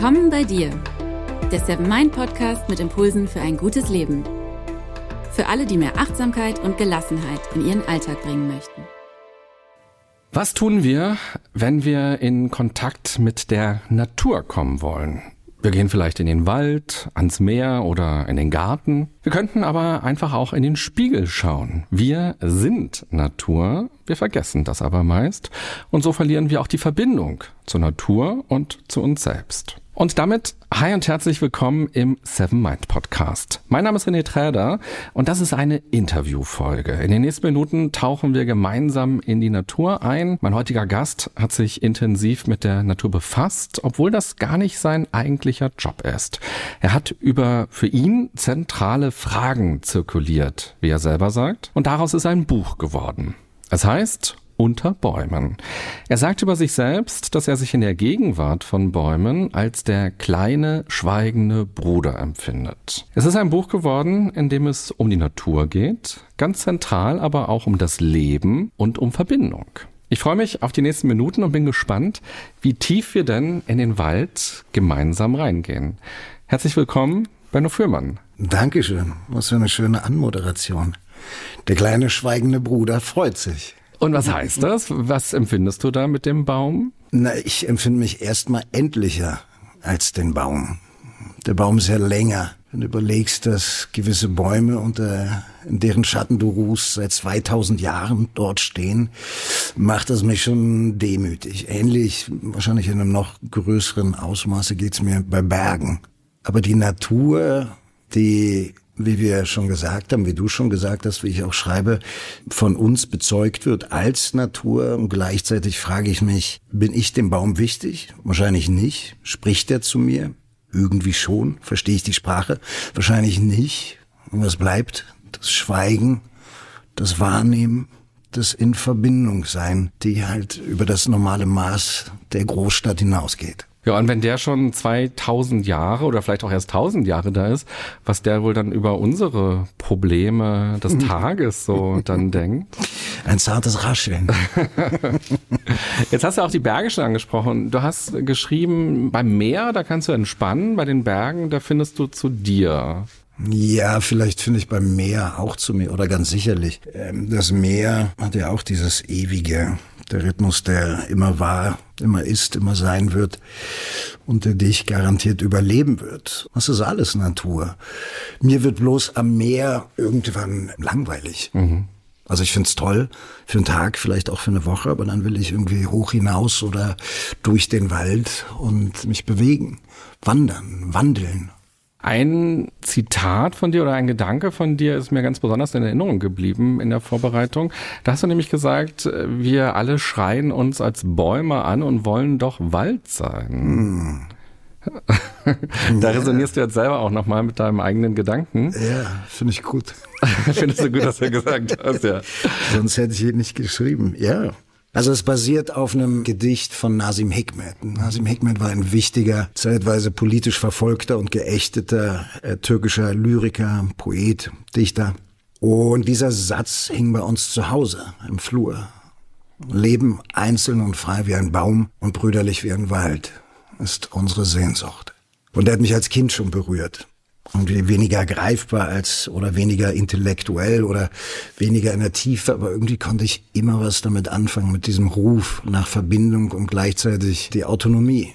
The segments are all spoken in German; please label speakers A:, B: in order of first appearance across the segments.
A: Willkommen bei dir, der Seven Mind Podcast mit Impulsen für ein gutes Leben. Für alle, die mehr Achtsamkeit und Gelassenheit in ihren Alltag bringen möchten.
B: Was tun wir, wenn wir in Kontakt mit der Natur kommen wollen? Wir gehen vielleicht in den Wald, ans Meer oder in den Garten. Wir könnten aber einfach auch in den Spiegel schauen. Wir sind Natur, wir vergessen das aber meist und so verlieren wir auch die Verbindung zur Natur und zu uns selbst. Und damit hi und herzlich willkommen im Seven Mind Podcast. Mein Name ist René Träder und das ist eine Interviewfolge. In den nächsten Minuten tauchen wir gemeinsam in die Natur ein. Mein heutiger Gast hat sich intensiv mit der Natur befasst, obwohl das gar nicht sein eigentlicher Job ist. Er hat über für ihn zentrale Fragen zirkuliert, wie er selber sagt, und daraus ist ein Buch geworden. Es heißt unter Bäumen. Er sagt über sich selbst, dass er sich in der Gegenwart von Bäumen als der kleine, schweigende Bruder empfindet. Es ist ein Buch geworden, in dem es um die Natur geht, ganz zentral aber auch um das Leben und um Verbindung. Ich freue mich auf die nächsten Minuten und bin gespannt, wie tief wir denn in den Wald gemeinsam reingehen. Herzlich willkommen, Benno Fürmann.
C: Dankeschön. Was für eine schöne Anmoderation. Der kleine schweigende Bruder freut sich.
B: Und was heißt das? Was empfindest du da mit dem Baum?
C: Na, ich empfinde mich erstmal endlicher als den Baum. Der Baum ist ja länger. Wenn du überlegst, dass gewisse Bäume, unter in deren Schatten du ruhst, seit 2000 Jahren dort stehen, macht das mich schon demütig. Ähnlich, wahrscheinlich in einem noch größeren Ausmaße geht's mir bei Bergen. Aber die Natur, die wie wir schon gesagt haben, wie du schon gesagt hast, wie ich auch schreibe, von uns bezeugt wird als Natur. Und gleichzeitig frage ich mich, bin ich dem Baum wichtig? Wahrscheinlich nicht. Spricht er zu mir? Irgendwie schon. Verstehe ich die Sprache? Wahrscheinlich nicht. Und was bleibt? Das Schweigen, das Wahrnehmen, das in Verbindung sein, die halt über das normale Maß der Großstadt hinausgeht.
B: Ja, und wenn der schon 2000 Jahre oder vielleicht auch erst 1000 Jahre da ist, was der wohl dann über unsere Probleme des Tages so dann denkt.
C: Ein zartes Rascheln.
B: Jetzt hast du auch die Berge schon angesprochen. Du hast geschrieben, beim Meer, da kannst du entspannen, bei den Bergen, da findest du zu dir.
C: Ja, vielleicht finde ich beim Meer auch zu mir, oder ganz sicherlich. Ähm, das Meer hat ja auch dieses ewige, der Rhythmus, der immer war, immer ist, immer sein wird und der dich garantiert überleben wird. Das ist alles Natur. Mir wird bloß am Meer irgendwann langweilig. Mhm. Also ich find's toll für einen Tag, vielleicht auch für eine Woche, aber dann will ich irgendwie hoch hinaus oder durch den Wald und mich bewegen, wandern, wandeln.
B: Ein Zitat von dir oder ein Gedanke von dir ist mir ganz besonders in Erinnerung geblieben in der Vorbereitung. Da hast du nämlich gesagt, wir alle schreien uns als Bäume an und wollen doch Wald sein. Hm. da resonierst du jetzt selber auch nochmal mit deinem eigenen Gedanken.
C: Ja, finde ich gut.
B: Findest du gut, dass du gesagt hast, ja.
C: Sonst hätte ich ihn nicht geschrieben. Ja, also es basiert auf einem Gedicht von Nasim Hikmet. Nasim Hikmet war ein wichtiger, zeitweise politisch verfolgter und geächteter äh, türkischer Lyriker, Poet, Dichter. Und dieser Satz hing bei uns zu Hause im Flur. Leben einzeln und frei wie ein Baum und brüderlich wie ein Wald ist unsere Sehnsucht. Und er hat mich als Kind schon berührt irgendwie weniger greifbar als oder weniger intellektuell oder weniger in der Tiefe, aber irgendwie konnte ich immer was damit anfangen, mit diesem Ruf nach Verbindung und gleichzeitig die Autonomie,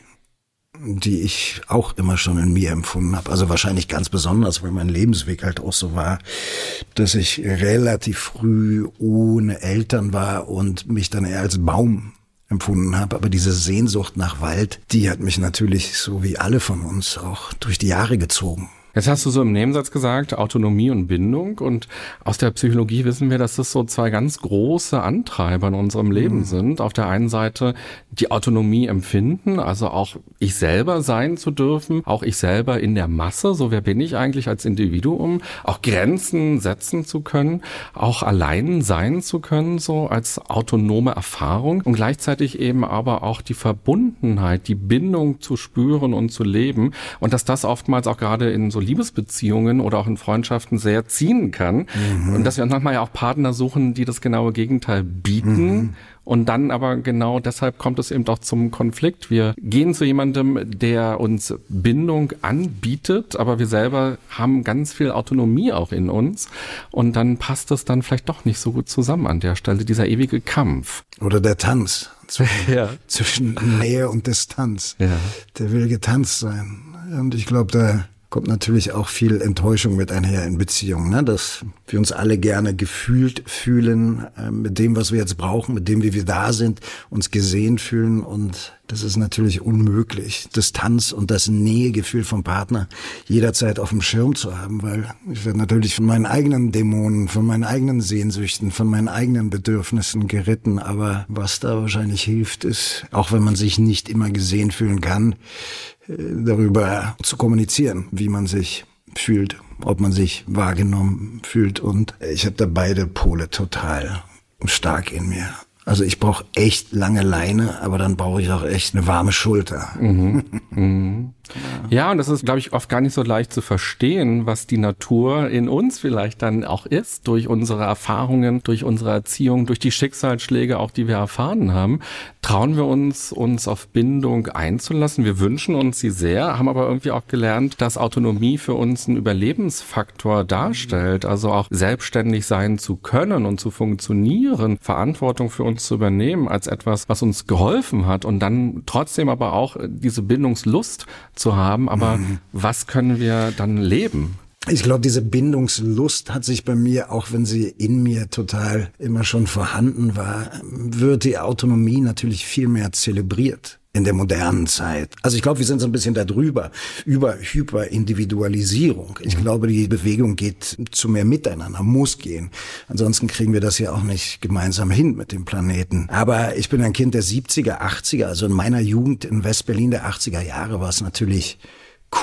C: die ich auch immer schon in mir empfunden habe. Also wahrscheinlich ganz besonders, weil mein Lebensweg halt auch so war, dass ich relativ früh ohne Eltern war und mich dann eher als Baum empfunden habe. Aber diese Sehnsucht nach Wald, die hat mich natürlich, so wie alle von uns, auch durch die Jahre gezogen.
B: Jetzt hast du so im Nebensatz gesagt, Autonomie und Bindung. Und aus der Psychologie wissen wir, dass das so zwei ganz große Antreiber in unserem Leben mhm. sind. Auf der einen Seite die Autonomie empfinden, also auch ich selber sein zu dürfen, auch ich selber in der Masse, so wer bin ich eigentlich als Individuum, auch Grenzen setzen zu können, auch allein sein zu können, so als autonome Erfahrung und gleichzeitig eben aber auch die Verbundenheit, die Bindung zu spüren und zu leben. Und dass das oftmals auch gerade in so Liebesbeziehungen oder auch in Freundschaften sehr ziehen kann. Mhm. Und dass wir uns manchmal ja auch Partner suchen, die das genaue Gegenteil bieten. Mhm. Und dann aber genau deshalb kommt es eben doch zum Konflikt. Wir gehen zu jemandem, der uns Bindung anbietet, aber wir selber haben ganz viel Autonomie auch in uns. Und dann passt es dann vielleicht doch nicht so gut zusammen an der Stelle, dieser ewige Kampf.
C: Oder der Tanz zwischen, ja. zwischen Nähe und Distanz. Ja. Der will getanzt sein. Und ich glaube, da kommt natürlich auch viel Enttäuschung mit einher in Beziehungen, ne? dass wir uns alle gerne gefühlt fühlen äh, mit dem, was wir jetzt brauchen, mit dem, wie wir da sind, uns gesehen fühlen und das ist natürlich unmöglich, Distanz und das Nähegefühl vom Partner jederzeit auf dem Schirm zu haben, weil ich werde natürlich von meinen eigenen Dämonen, von meinen eigenen Sehnsüchten, von meinen eigenen Bedürfnissen geritten, aber was da wahrscheinlich hilft, ist, auch wenn man sich nicht immer gesehen fühlen kann, darüber zu kommunizieren, wie man sich fühlt, ob man sich wahrgenommen fühlt. Und ich habe da beide Pole total stark in mir. Also ich brauche echt lange Leine, aber dann brauche ich auch echt eine warme Schulter. Mhm.
B: Mhm. Ja, und das ist, glaube ich, oft gar nicht so leicht zu verstehen, was die Natur in uns vielleicht dann auch ist, durch unsere Erfahrungen, durch unsere Erziehung, durch die Schicksalsschläge, auch die wir erfahren haben. Trauen wir uns, uns auf Bindung einzulassen? Wir wünschen uns sie sehr, haben aber irgendwie auch gelernt, dass Autonomie für uns ein Überlebensfaktor darstellt, also auch selbstständig sein zu können und zu funktionieren, Verantwortung für uns zu übernehmen als etwas, was uns geholfen hat und dann trotzdem aber auch diese Bindungslust zu haben. Aber mhm. was können wir dann leben?
C: Ich glaube, diese Bindungslust hat sich bei mir, auch wenn sie in mir total immer schon vorhanden war, wird die Autonomie natürlich viel mehr zelebriert in der modernen Zeit. Also ich glaube, wir sind so ein bisschen da drüber, über Hyperindividualisierung. Ich mhm. glaube, die Bewegung geht zu mehr Miteinander, muss gehen. Ansonsten kriegen wir das ja auch nicht gemeinsam hin mit dem Planeten. Aber ich bin ein Kind der 70er, 80er, also in meiner Jugend in Westberlin der 80er Jahre war es natürlich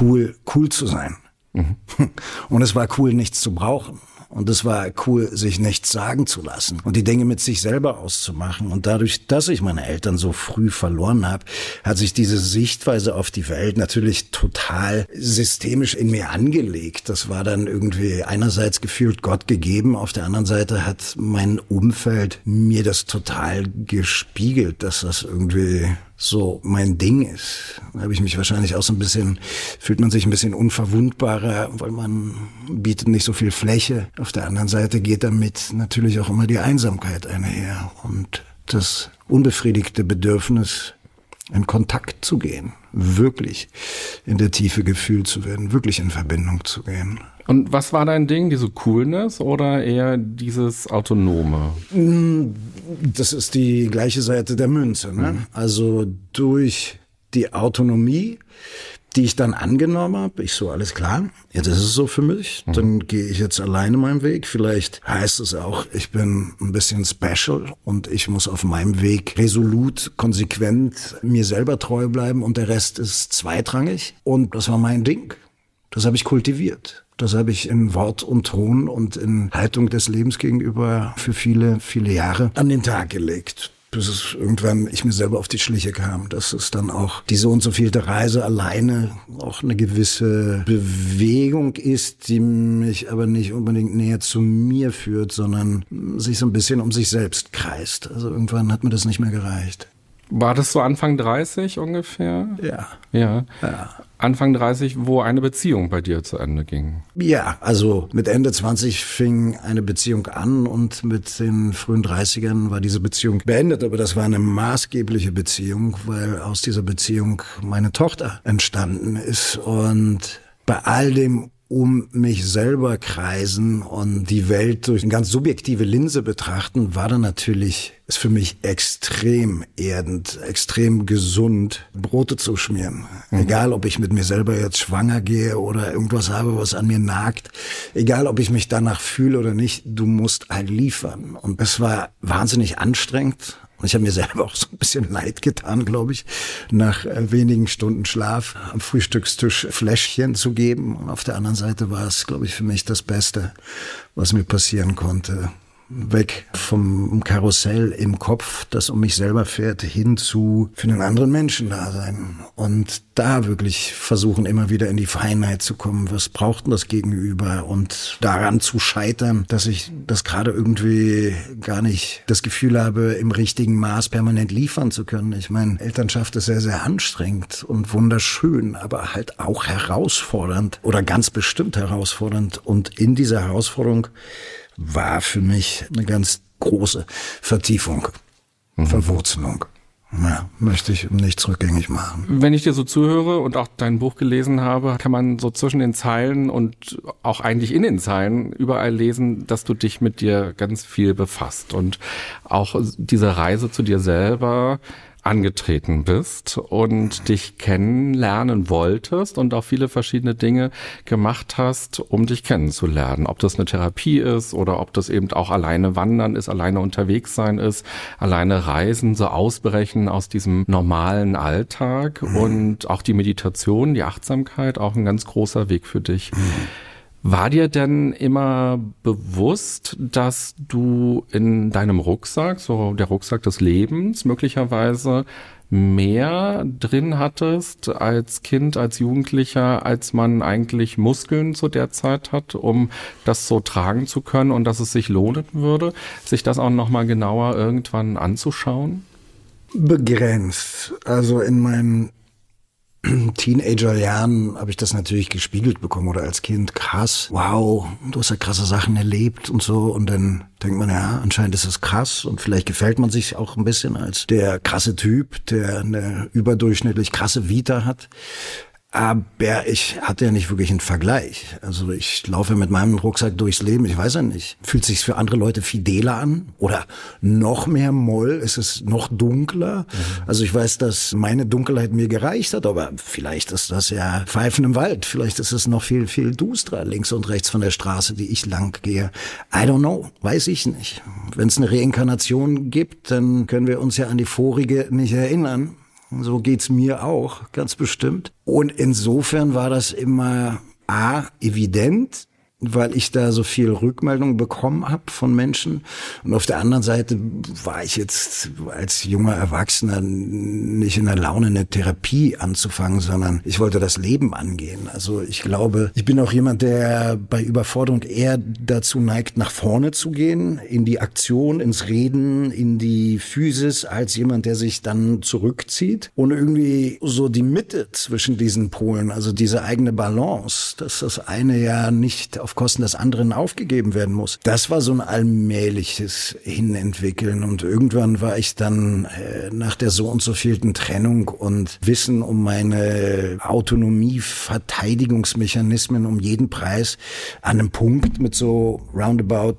C: cool, cool zu sein. Mhm. Und es war cool, nichts zu brauchen. Und es war cool, sich nichts sagen zu lassen und die Dinge mit sich selber auszumachen. Und dadurch, dass ich meine Eltern so früh verloren habe, hat sich diese Sichtweise auf die Welt natürlich total systemisch in mir angelegt. Das war dann irgendwie einerseits gefühlt Gott gegeben, auf der anderen Seite hat mein Umfeld mir das total gespiegelt, dass das irgendwie so mein Ding ist. Da habe ich mich wahrscheinlich auch so ein bisschen, fühlt man sich ein bisschen unverwundbarer, weil man bietet nicht so viel Fläche. Auf der anderen Seite geht damit natürlich auch immer die Einsamkeit einher und das unbefriedigte Bedürfnis, in Kontakt zu gehen, wirklich in der Tiefe gefühlt zu werden, wirklich in Verbindung zu gehen.
B: Und was war dein Ding? Diese Coolness oder eher dieses Autonome?
C: Das ist die gleiche Seite der Münze. Ne? Mhm. Also durch die Autonomie, die ich dann angenommen habe, ich so, alles klar, jetzt ist es so für mich, mhm. dann gehe ich jetzt alleine meinen Weg. Vielleicht heißt es auch, ich bin ein bisschen special und ich muss auf meinem Weg resolut, konsequent mir selber treu bleiben und der Rest ist zweitrangig. Und das war mein Ding. Das habe ich kultiviert. Das habe ich in Wort und Ton und in Haltung des Lebens gegenüber für viele, viele Jahre an den Tag gelegt bis es irgendwann ich mir selber auf die Schliche kam, dass es dann auch die so und so vielte Reise alleine auch eine gewisse Bewegung ist, die mich aber nicht unbedingt näher zu mir führt, sondern sich so ein bisschen um sich selbst kreist. Also irgendwann hat mir das nicht mehr gereicht.
B: War das so Anfang 30 ungefähr?
C: Ja.
B: Ja. ja. Anfang 30, wo eine Beziehung bei dir zu Ende ging.
C: Ja, also mit Ende 20 fing eine Beziehung an und mit den frühen 30ern war diese Beziehung beendet. Aber das war eine maßgebliche Beziehung, weil aus dieser Beziehung meine Tochter entstanden ist. Und bei all dem um mich selber kreisen und die Welt durch eine ganz subjektive Linse betrachten, war dann natürlich, ist für mich extrem erdend, extrem gesund, Brote zu schmieren. Mhm. Egal, ob ich mit mir selber jetzt schwanger gehe oder irgendwas habe, was an mir nagt. Egal, ob ich mich danach fühle oder nicht, du musst halt liefern. Und es war wahnsinnig anstrengend und ich habe mir selber auch so ein bisschen leid getan, glaube ich, nach äh, wenigen Stunden Schlaf am Frühstückstisch Fläschchen zu geben. Und auf der anderen Seite war es, glaube ich, für mich das Beste, was mir passieren konnte. Weg vom Karussell im Kopf, das um mich selber fährt, hin zu für einen anderen Menschen da sein. Und da wirklich versuchen, immer wieder in die Feinheit zu kommen. Was braucht denn das Gegenüber? Und daran zu scheitern, dass ich das gerade irgendwie gar nicht das Gefühl habe, im richtigen Maß permanent liefern zu können. Ich meine, Elternschaft ist sehr, sehr anstrengend und wunderschön, aber halt auch herausfordernd oder ganz bestimmt herausfordernd. Und in dieser Herausforderung war für mich eine ganz große Vertiefung, mhm. Verwurzelung. Ja, möchte ich nicht rückgängig machen.
B: Wenn ich dir so zuhöre und auch dein Buch gelesen habe, kann man so zwischen den Zeilen und auch eigentlich in den Zeilen überall lesen, dass du dich mit dir ganz viel befasst und auch diese Reise zu dir selber angetreten bist und dich kennenlernen wolltest und auch viele verschiedene Dinge gemacht hast, um dich kennenzulernen. Ob das eine Therapie ist oder ob das eben auch alleine wandern ist, alleine unterwegs sein ist, alleine reisen, so ausbrechen aus diesem normalen Alltag mhm. und auch die Meditation, die Achtsamkeit, auch ein ganz großer Weg für dich. Mhm. War dir denn immer bewusst, dass du in deinem Rucksack, so der Rucksack des Lebens, möglicherweise mehr drin hattest als Kind, als Jugendlicher, als man eigentlich Muskeln zu der Zeit hat, um das so tragen zu können und dass es sich lohnen würde, sich das auch nochmal genauer irgendwann anzuschauen?
C: Begrenzt. Also in meinen Teenager-Jahren habe ich das natürlich gespiegelt bekommen oder als Kind. Krass, wow, du hast ja krasse Sachen erlebt und so. Und dann denkt man, ja, anscheinend ist es krass und vielleicht gefällt man sich auch ein bisschen als der krasse Typ, der eine überdurchschnittlich krasse Vita hat. Aber ich hatte ja nicht wirklich einen Vergleich. Also ich laufe mit meinem Rucksack durchs Leben, ich weiß ja nicht. Fühlt sich für andere Leute fideler an? Oder noch mehr Moll? Ist es noch dunkler? Mhm. Also ich weiß, dass meine Dunkelheit mir gereicht hat, aber vielleicht ist das ja Pfeifen im Wald. Vielleicht ist es noch viel, viel dusterer links und rechts von der Straße, die ich lang gehe. I don't know. Weiß ich nicht. Wenn es eine Reinkarnation gibt, dann können wir uns ja an die vorige nicht erinnern. So geht's mir auch, ganz bestimmt. Und insofern war das immer A, evident, weil ich da so viel Rückmeldung bekommen habe von Menschen. Und auf der anderen Seite war ich jetzt als junger Erwachsener nicht in der Laune, eine Therapie anzufangen, sondern ich wollte das Leben angehen. Also ich glaube, ich bin auch jemand, der bei Überforderung eher dazu neigt, nach vorne zu gehen, in die Aktion, ins Reden, in die Physis, als jemand, der sich dann zurückzieht. Und irgendwie so die Mitte zwischen diesen Polen, also diese eigene Balance, dass das eine ja nicht Kosten des anderen aufgegeben werden muss. Das war so ein allmähliches Hinentwickeln und irgendwann war ich dann äh, nach der so und so vielten Trennung und Wissen um meine Autonomie, Verteidigungsmechanismen um jeden Preis an einem Punkt mit so roundabout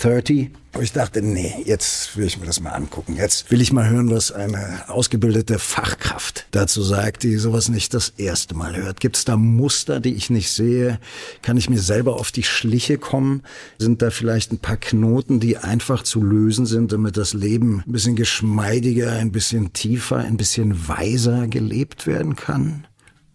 C: 30 und ich dachte, nee, jetzt will ich mir das mal angucken. Jetzt will ich mal hören, was eine ausgebildete Fachkraft dazu sagt, die sowas nicht das erste Mal hört. Gibt es da Muster, die ich nicht sehe? Kann ich mir selber auf die Schliche kommen? Sind da vielleicht ein paar Knoten, die einfach zu lösen sind, damit das Leben ein bisschen geschmeidiger, ein bisschen tiefer, ein bisschen weiser gelebt werden kann?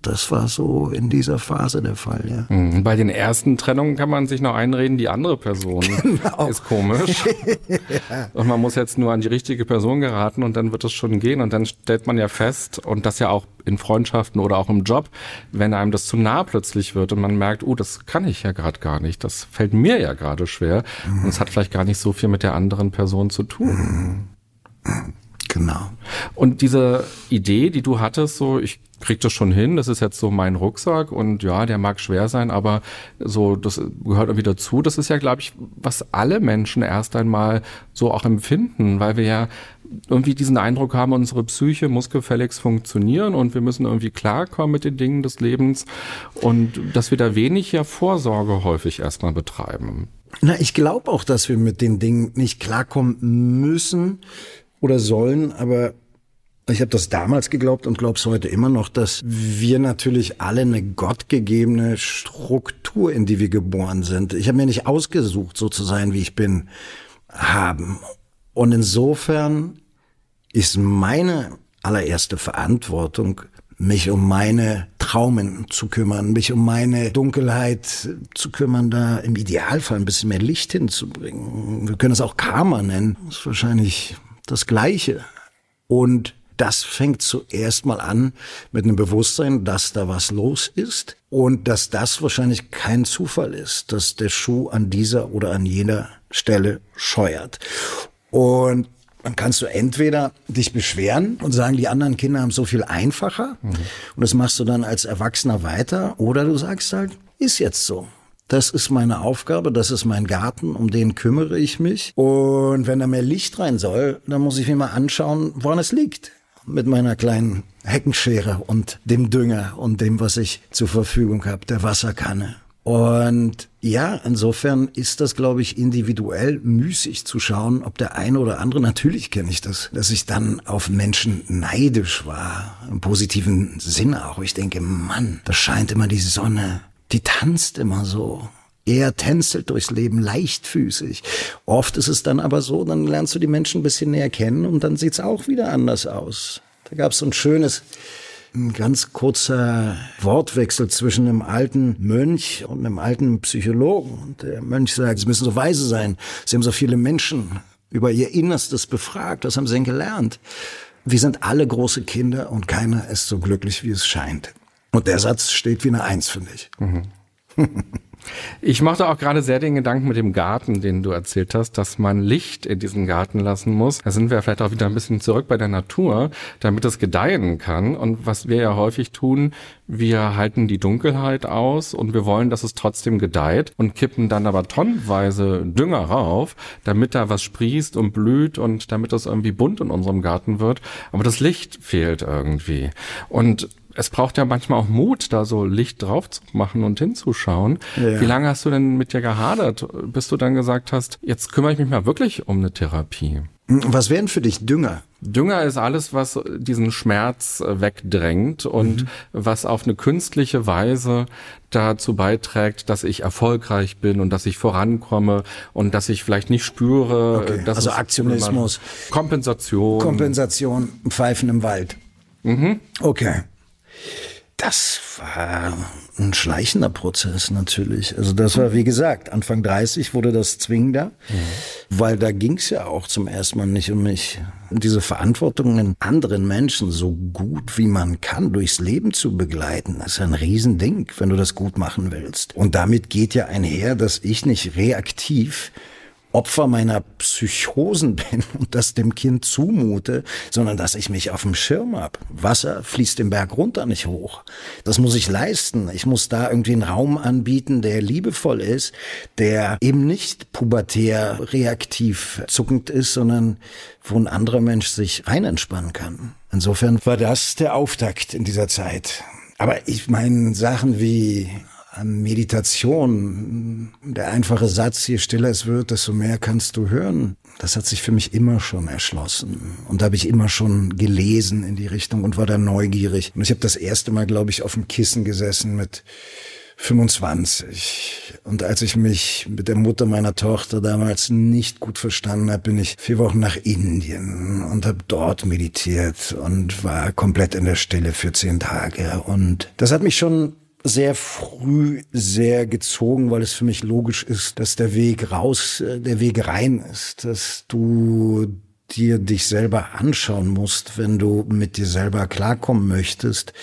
C: Das war so in dieser Phase der Fall, ja.
B: Mhm. Bei den ersten Trennungen kann man sich noch einreden, die andere Person genau. ist komisch. ja. Und man muss jetzt nur an die richtige Person geraten und dann wird es schon gehen. Und dann stellt man ja fest, und das ja auch in Freundschaften oder auch im Job, wenn einem das zu nah plötzlich wird und man merkt, oh, das kann ich ja gerade gar nicht, das fällt mir ja gerade schwer. Mhm. Und es hat vielleicht gar nicht so viel mit der anderen Person zu tun.
C: Mhm. Genau.
B: Und diese Idee, die du hattest, so ich krieg das schon hin, das ist jetzt so mein Rucksack und ja, der mag schwer sein, aber so, das gehört irgendwie dazu. Das ist ja, glaube ich, was alle Menschen erst einmal so auch empfinden, weil wir ja irgendwie diesen Eindruck haben, unsere Psyche muss gefälligst funktionieren und wir müssen irgendwie klarkommen mit den Dingen des Lebens und dass wir da wenig ja Vorsorge häufig erstmal betreiben.
C: Na, ich glaube auch, dass wir mit den Dingen nicht klarkommen müssen oder sollen, aber ich habe das damals geglaubt und glaube es heute immer noch, dass wir natürlich alle eine gottgegebene Struktur, in die wir geboren sind. Ich habe mir nicht ausgesucht, so zu sein, wie ich bin, haben. Und insofern ist meine allererste Verantwortung mich um meine Traumen zu kümmern, mich um meine Dunkelheit zu kümmern, da im Idealfall ein bisschen mehr Licht hinzubringen. Wir können es auch Karma nennen. Das ist wahrscheinlich das Gleiche. Und das fängt zuerst mal an mit einem Bewusstsein, dass da was los ist und dass das wahrscheinlich kein Zufall ist, dass der Schuh an dieser oder an jener Stelle scheuert. Und dann kannst du entweder dich beschweren und sagen, die anderen Kinder haben so viel einfacher mhm. und das machst du dann als Erwachsener weiter oder du sagst halt, ist jetzt so. Das ist meine Aufgabe, das ist mein Garten, um den kümmere ich mich. Und wenn da mehr Licht rein soll, dann muss ich mir mal anschauen, woran es liegt. Mit meiner kleinen Heckenschere und dem Dünger und dem, was ich zur Verfügung habe, der Wasserkanne. Und ja, insofern ist das, glaube ich, individuell müßig zu schauen, ob der eine oder andere, natürlich kenne ich das, dass ich dann auf Menschen neidisch war, im positiven Sinne auch. Ich denke, Mann, da scheint immer die Sonne, die tanzt immer so. Er tänzelt durchs Leben leichtfüßig. Oft ist es dann aber so, dann lernst du die Menschen ein bisschen näher kennen und dann sieht's auch wieder anders aus. Da gab's so ein schönes ein ganz kurzer Wortwechsel zwischen einem alten Mönch und einem alten Psychologen. Und der Mönch sagt, Sie müssen so weise sein. Sie haben so viele Menschen über ihr Innerstes befragt. Was haben Sie denn gelernt? Wir sind alle große Kinder und keiner ist so glücklich, wie es scheint. Und der Satz steht wie eine Eins, finde ich. Mhm.
B: Ich machte auch gerade sehr den Gedanken mit dem Garten, den du erzählt hast, dass man Licht in diesen Garten lassen muss. Da sind wir vielleicht auch wieder ein bisschen zurück bei der Natur, damit es gedeihen kann. Und was wir ja häufig tun, wir halten die Dunkelheit aus und wir wollen, dass es trotzdem gedeiht und kippen dann aber tonnenweise Dünger rauf, damit da was sprießt und blüht und damit das irgendwie bunt in unserem Garten wird. Aber das Licht fehlt irgendwie. Und es braucht ja manchmal auch Mut, da so Licht drauf zu machen und hinzuschauen. Ja. Wie lange hast du denn mit dir gehadert, bis du dann gesagt hast, jetzt kümmere ich mich mal wirklich um eine Therapie?
C: Was wären für dich Dünger?
B: Dünger ist alles, was diesen Schmerz wegdrängt und mhm. was auf eine künstliche Weise dazu beiträgt, dass ich erfolgreich bin und dass ich vorankomme und dass ich vielleicht nicht spüre.
C: Okay. also Aktionismus.
B: Kompensation.
C: Kompensation, Pfeifen im Wald. Mhm. Okay. Das war ein schleichender Prozess natürlich. Also das war, wie gesagt, Anfang 30 wurde das zwingender, mhm. weil da ging es ja auch zum ersten Mal nicht um mich. Und diese Verantwortung, anderen Menschen so gut wie man kann durchs Leben zu begleiten, ist ein Riesending, wenn du das gut machen willst. Und damit geht ja einher, dass ich nicht reaktiv Opfer meiner Psychosen bin und das dem Kind zumute, sondern dass ich mich auf dem Schirm hab. Wasser fließt den Berg runter nicht hoch. Das muss ich leisten. Ich muss da irgendwie einen Raum anbieten, der liebevoll ist, der eben nicht pubertär reaktiv zuckend ist, sondern wo ein anderer Mensch sich rein entspannen kann. Insofern war das der Auftakt in dieser Zeit. Aber ich meine, Sachen wie Meditation, der einfache Satz, je stiller es wird, desto mehr kannst du hören, das hat sich für mich immer schon erschlossen. Und da habe ich immer schon gelesen in die Richtung und war da neugierig. Und ich habe das erste Mal, glaube ich, auf dem Kissen gesessen mit 25. Und als ich mich mit der Mutter meiner Tochter damals nicht gut verstanden habe, bin ich vier Wochen nach Indien und habe dort meditiert und war komplett in der Stille für zehn Tage. Und das hat mich schon sehr früh sehr gezogen, weil es für mich logisch ist, dass der Weg raus, äh, der Weg rein ist, dass du dir dich selber anschauen musst, wenn du mit dir selber klarkommen möchtest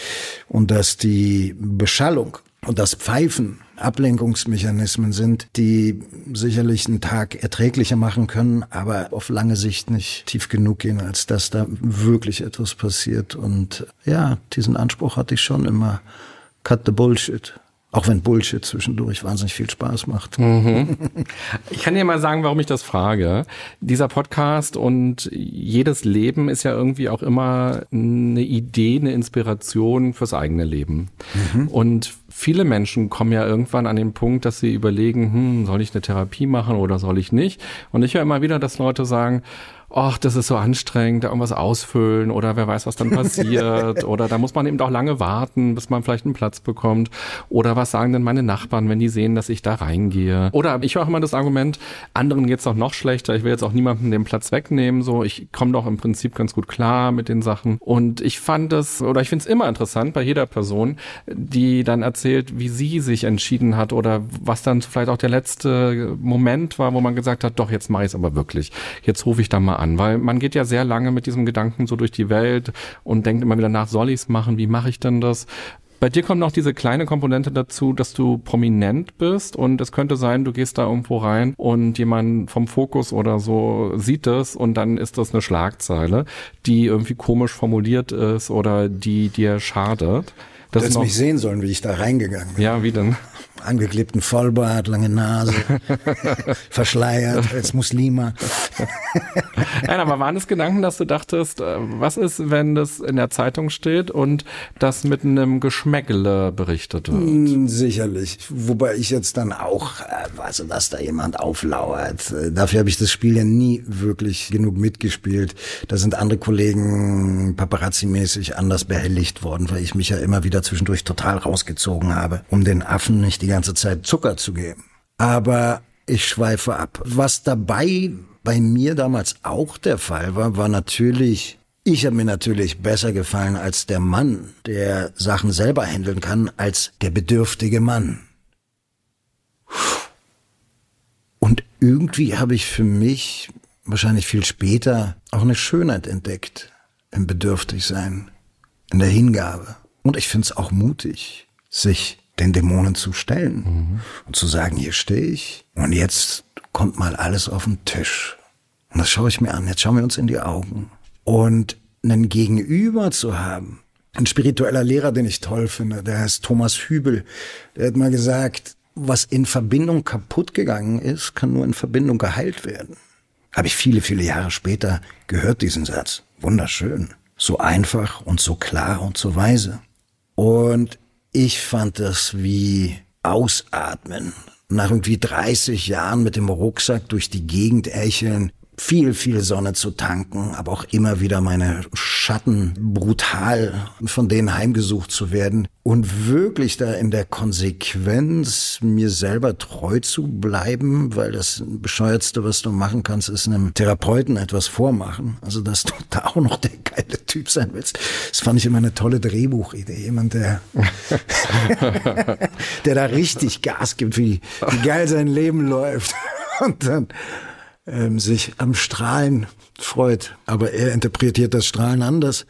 C: und dass die Beschallung und das Pfeifen Ablenkungsmechanismen sind, die sicherlich einen Tag erträglicher machen können, aber auf lange Sicht nicht tief genug gehen, als dass da wirklich etwas passiert. Und ja, diesen Anspruch hatte ich schon immer cut the bullshit. Auch wenn Bullshit zwischendurch wahnsinnig viel Spaß macht. Mhm.
B: Ich kann dir mal sagen, warum ich das frage. Dieser Podcast und jedes Leben ist ja irgendwie auch immer eine Idee, eine Inspiration fürs eigene Leben. Mhm. Und viele Menschen kommen ja irgendwann an den Punkt, dass sie überlegen, hm, soll ich eine Therapie machen oder soll ich nicht? Und ich höre immer wieder, dass Leute sagen, ach, das ist so anstrengend, da irgendwas ausfüllen oder wer weiß, was dann passiert. Oder da muss man eben auch lange warten, bis man vielleicht einen Platz bekommt. Oder was sagen denn meine Nachbarn, wenn die sehen, dass ich da reingehe? Oder ich höre auch immer das Argument, anderen geht's doch noch schlechter, ich will jetzt auch niemanden den Platz wegnehmen, so ich komme doch im Prinzip ganz gut klar mit den Sachen. Und ich fand es oder ich finde es immer interessant bei jeder Person, die dann erzählt, wie sie sich entschieden hat oder was dann vielleicht auch der letzte Moment war, wo man gesagt hat, doch jetzt mache ich es aber wirklich, jetzt rufe ich da mal an, weil man geht ja sehr lange mit diesem Gedanken so durch die Welt und denkt immer wieder nach, soll ich es machen, wie mache ich denn das? Bei dir kommt noch diese kleine Komponente dazu, dass du prominent bist und es könnte sein, du gehst da irgendwo rein und jemand vom Fokus oder so sieht das und dann ist das eine Schlagzeile, die irgendwie komisch formuliert ist oder die dir schadet.
C: Das du hättest mich sehen sollen, wie ich da reingegangen bin.
B: Ja, wie denn?
C: Angeklebten Vollbart, lange Nase, verschleiert als Muslima.
B: Nein, aber waren es Gedanken, dass du dachtest, äh, was ist, wenn das in der Zeitung steht und das mit einem Geschmäckle berichtet wird? Hm,
C: sicherlich. Wobei ich jetzt dann auch, äh, also dass da jemand auflauert. Äh, dafür habe ich das Spiel ja nie wirklich genug mitgespielt. Da sind andere Kollegen paparazzi-mäßig anders behelligt worden, weil ich mich ja immer wieder zwischendurch total rausgezogen habe, um den Affen nicht die ganze Zeit Zucker zu geben. Aber ich schweife ab. Was dabei bei mir damals auch der Fall war, war natürlich, ich habe mir natürlich besser gefallen als der Mann, der Sachen selber handeln kann, als der bedürftige Mann. Und irgendwie habe ich für mich wahrscheinlich viel später auch eine Schönheit entdeckt im Bedürftigsein, in der Hingabe. Und ich finde es auch mutig, sich den Dämonen zu stellen mhm. und zu sagen, hier stehe ich und jetzt kommt mal alles auf den Tisch. Und das schaue ich mir an. Jetzt schauen wir uns in die Augen. Und einen Gegenüber zu haben, ein spiritueller Lehrer, den ich toll finde, der heißt Thomas Hübel, der hat mal gesagt, was in Verbindung kaputt gegangen ist, kann nur in Verbindung geheilt werden. Habe ich viele, viele Jahre später gehört, diesen Satz. Wunderschön. So einfach und so klar und so weise. Und ich fand das wie Ausatmen. Nach irgendwie 30 Jahren mit dem Rucksack durch die Gegend ächeln, viel, viel Sonne zu tanken, aber auch immer wieder meine Schatten brutal von denen heimgesucht zu werden und wirklich da in der Konsequenz mir selber treu zu bleiben, weil das bescheuertste, was du machen kannst, ist einem Therapeuten etwas vormachen. Also, dass du da auch noch der geile Typ sein willst. Das fand ich immer eine tolle Drehbuchidee. Jemand, der, der da richtig Gas gibt, wie, wie geil sein Leben läuft. Und dann ähm, sich am Strahlen freut. Aber er interpretiert das Strahlen anders.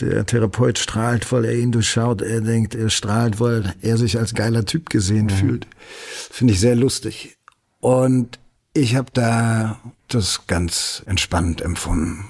C: Der Therapeut strahlt, weil er ihn durchschaut. Er denkt, er strahlt, weil er sich als geiler Typ gesehen mhm. fühlt. Finde ich sehr lustig. Und ich habe da das ganz entspannend empfunden.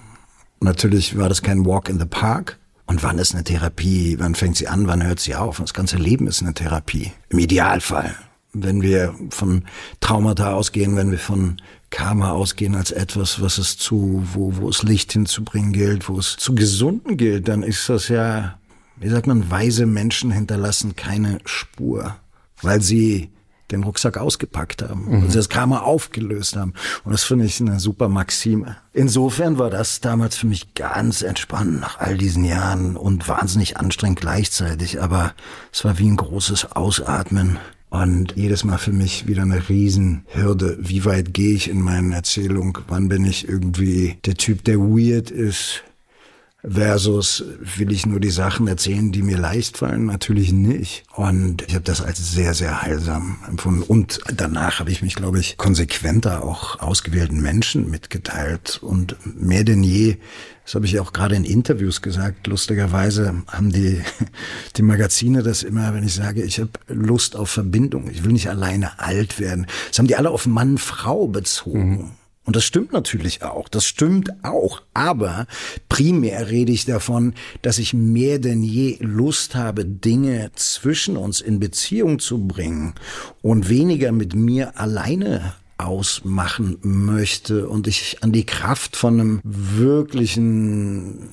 C: Natürlich war das kein Walk in the Park. Und wann ist eine Therapie? Wann fängt sie an? Wann hört sie auf? Das ganze Leben ist eine Therapie. Im Idealfall. Wenn wir von Traumata ausgehen, wenn wir von Karma ausgehen als etwas, was es zu, wo, wo es Licht hinzubringen gilt, wo es zu gesunden gilt, dann ist das ja, wie sagt man, weise Menschen hinterlassen keine Spur, weil sie den Rucksack ausgepackt haben mhm. und sie das Karma aufgelöst haben. Und das finde ich eine super Maxime. Insofern war das damals für mich ganz entspannt nach all diesen Jahren und wahnsinnig anstrengend gleichzeitig. Aber es war wie ein großes Ausatmen und jedes Mal für mich wieder eine Riesenhürde. Wie weit gehe ich in meinen Erzählungen? Wann bin ich irgendwie der Typ, der weird ist? Versus will ich nur die Sachen erzählen, die mir leicht fallen? Natürlich nicht. Und ich habe das als sehr, sehr heilsam empfunden. Und danach habe ich mich, glaube ich, konsequenter auch ausgewählten Menschen mitgeteilt und mehr denn je das habe ich auch gerade in Interviews gesagt. Lustigerweise haben die, die Magazine das immer, wenn ich sage, ich habe Lust auf Verbindung, ich will nicht alleine alt werden. Das haben die alle auf Mann-Frau bezogen. Mhm. Und das stimmt natürlich auch, das stimmt auch. Aber primär rede ich davon, dass ich mehr denn je Lust habe, Dinge zwischen uns in Beziehung zu bringen und weniger mit mir alleine ausmachen möchte und ich an die Kraft von einem wirklichen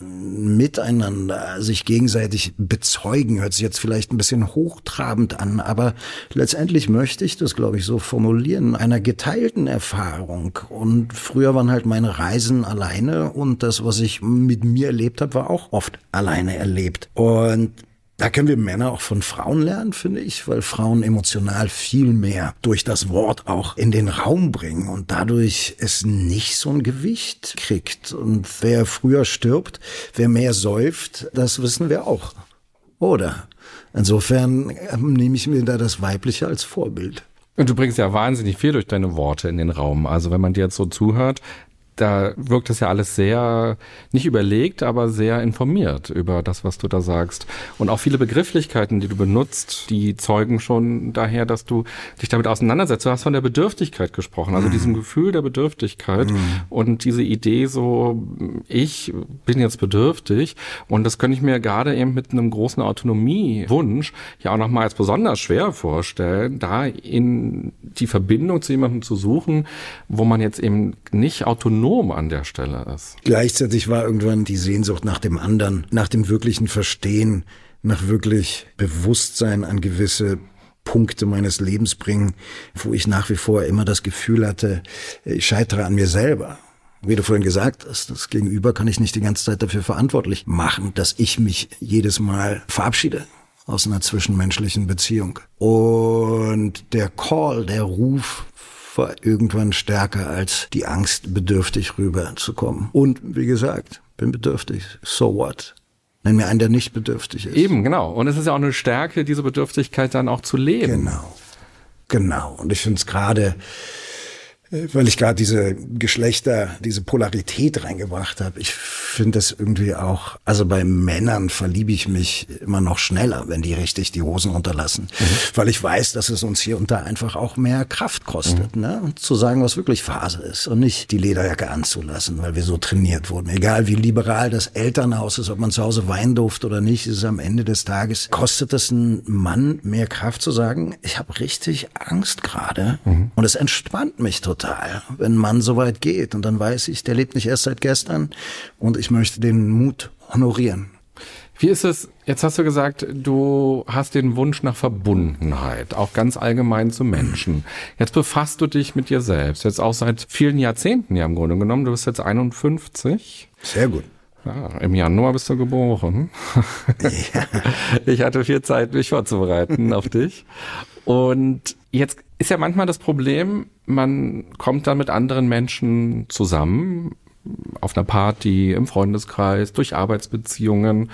C: Miteinander sich gegenseitig bezeugen, hört sich jetzt vielleicht ein bisschen hochtrabend an, aber letztendlich möchte ich das, glaube ich, so formulieren, einer geteilten Erfahrung. Und früher waren halt meine Reisen alleine und das, was ich mit mir erlebt habe, war auch oft alleine erlebt. Und da können wir Männer auch von Frauen lernen, finde ich, weil Frauen emotional viel mehr durch das Wort auch in den Raum bringen und dadurch es nicht so ein Gewicht kriegt. Und wer früher stirbt, wer mehr säuft, das wissen wir auch. Oder? Insofern ähm, nehme ich mir da das Weibliche als Vorbild.
B: Und du bringst ja wahnsinnig viel durch deine Worte in den Raum. Also wenn man dir jetzt so zuhört, da wirkt es ja alles sehr, nicht überlegt, aber sehr informiert über das, was du da sagst. Und auch viele Begrifflichkeiten, die du benutzt, die zeugen schon daher, dass du dich damit auseinandersetzt. Du hast von der Bedürftigkeit gesprochen, also mhm. diesem Gefühl der Bedürftigkeit mhm. und diese Idee so, ich bin jetzt bedürftig. Und das könnte ich mir gerade eben mit einem großen Autonomiewunsch ja auch nochmal als besonders schwer vorstellen, da in die Verbindung zu jemandem zu suchen, wo man jetzt eben nicht autonom autonom an der Stelle ist.
C: Gleichzeitig war irgendwann die Sehnsucht nach dem anderen, nach dem wirklichen Verstehen, nach wirklich Bewusstsein an gewisse Punkte meines Lebens bringen, wo ich nach wie vor immer das Gefühl hatte, ich scheitere an mir selber. Wie du vorhin gesagt hast, das Gegenüber kann ich nicht die ganze Zeit dafür verantwortlich machen, dass ich mich jedes Mal verabschiede aus einer zwischenmenschlichen Beziehung. Und der Call, der Ruf war irgendwann stärker als die Angst, bedürftig rüberzukommen. Und wie gesagt, bin bedürftig. So what? Nenn mir einen, der nicht bedürftig ist.
B: Eben, genau. Und es ist ja auch eine Stärke, diese Bedürftigkeit dann auch zu leben.
C: Genau. Genau. Und ich finde es gerade weil ich gerade diese Geschlechter, diese Polarität reingebracht habe. Ich finde das irgendwie auch, also bei Männern verliebe ich mich immer noch schneller, wenn die richtig die Hosen runterlassen, mhm. weil ich weiß, dass es uns hier und da einfach auch mehr Kraft kostet, mhm. ne? Und zu sagen, was wirklich Phase ist und nicht die Lederjacke anzulassen, weil wir so trainiert wurden. Egal wie liberal das Elternhaus ist, ob man zu Hause Wein durft oder nicht, ist es am Ende des Tages, kostet es einen Mann mehr Kraft zu sagen, ich habe richtig Angst gerade mhm. und es entspannt mich total total, wenn ein Mann so weit geht. Und dann weiß ich, der lebt nicht erst seit gestern und ich möchte den Mut honorieren.
B: Wie ist es, jetzt hast du gesagt, du hast den Wunsch nach Verbundenheit, auch ganz allgemein zu Menschen. Jetzt befasst du dich mit dir selbst, jetzt auch seit vielen Jahrzehnten ja im Grunde genommen. Du bist jetzt 51.
C: Sehr gut.
B: Ja, Im Januar bist du geboren. Ja. Ich hatte viel Zeit, mich vorzubereiten auf dich. Und jetzt ist ja manchmal das Problem, man kommt dann mit anderen Menschen zusammen, auf einer Party, im Freundeskreis, durch Arbeitsbeziehungen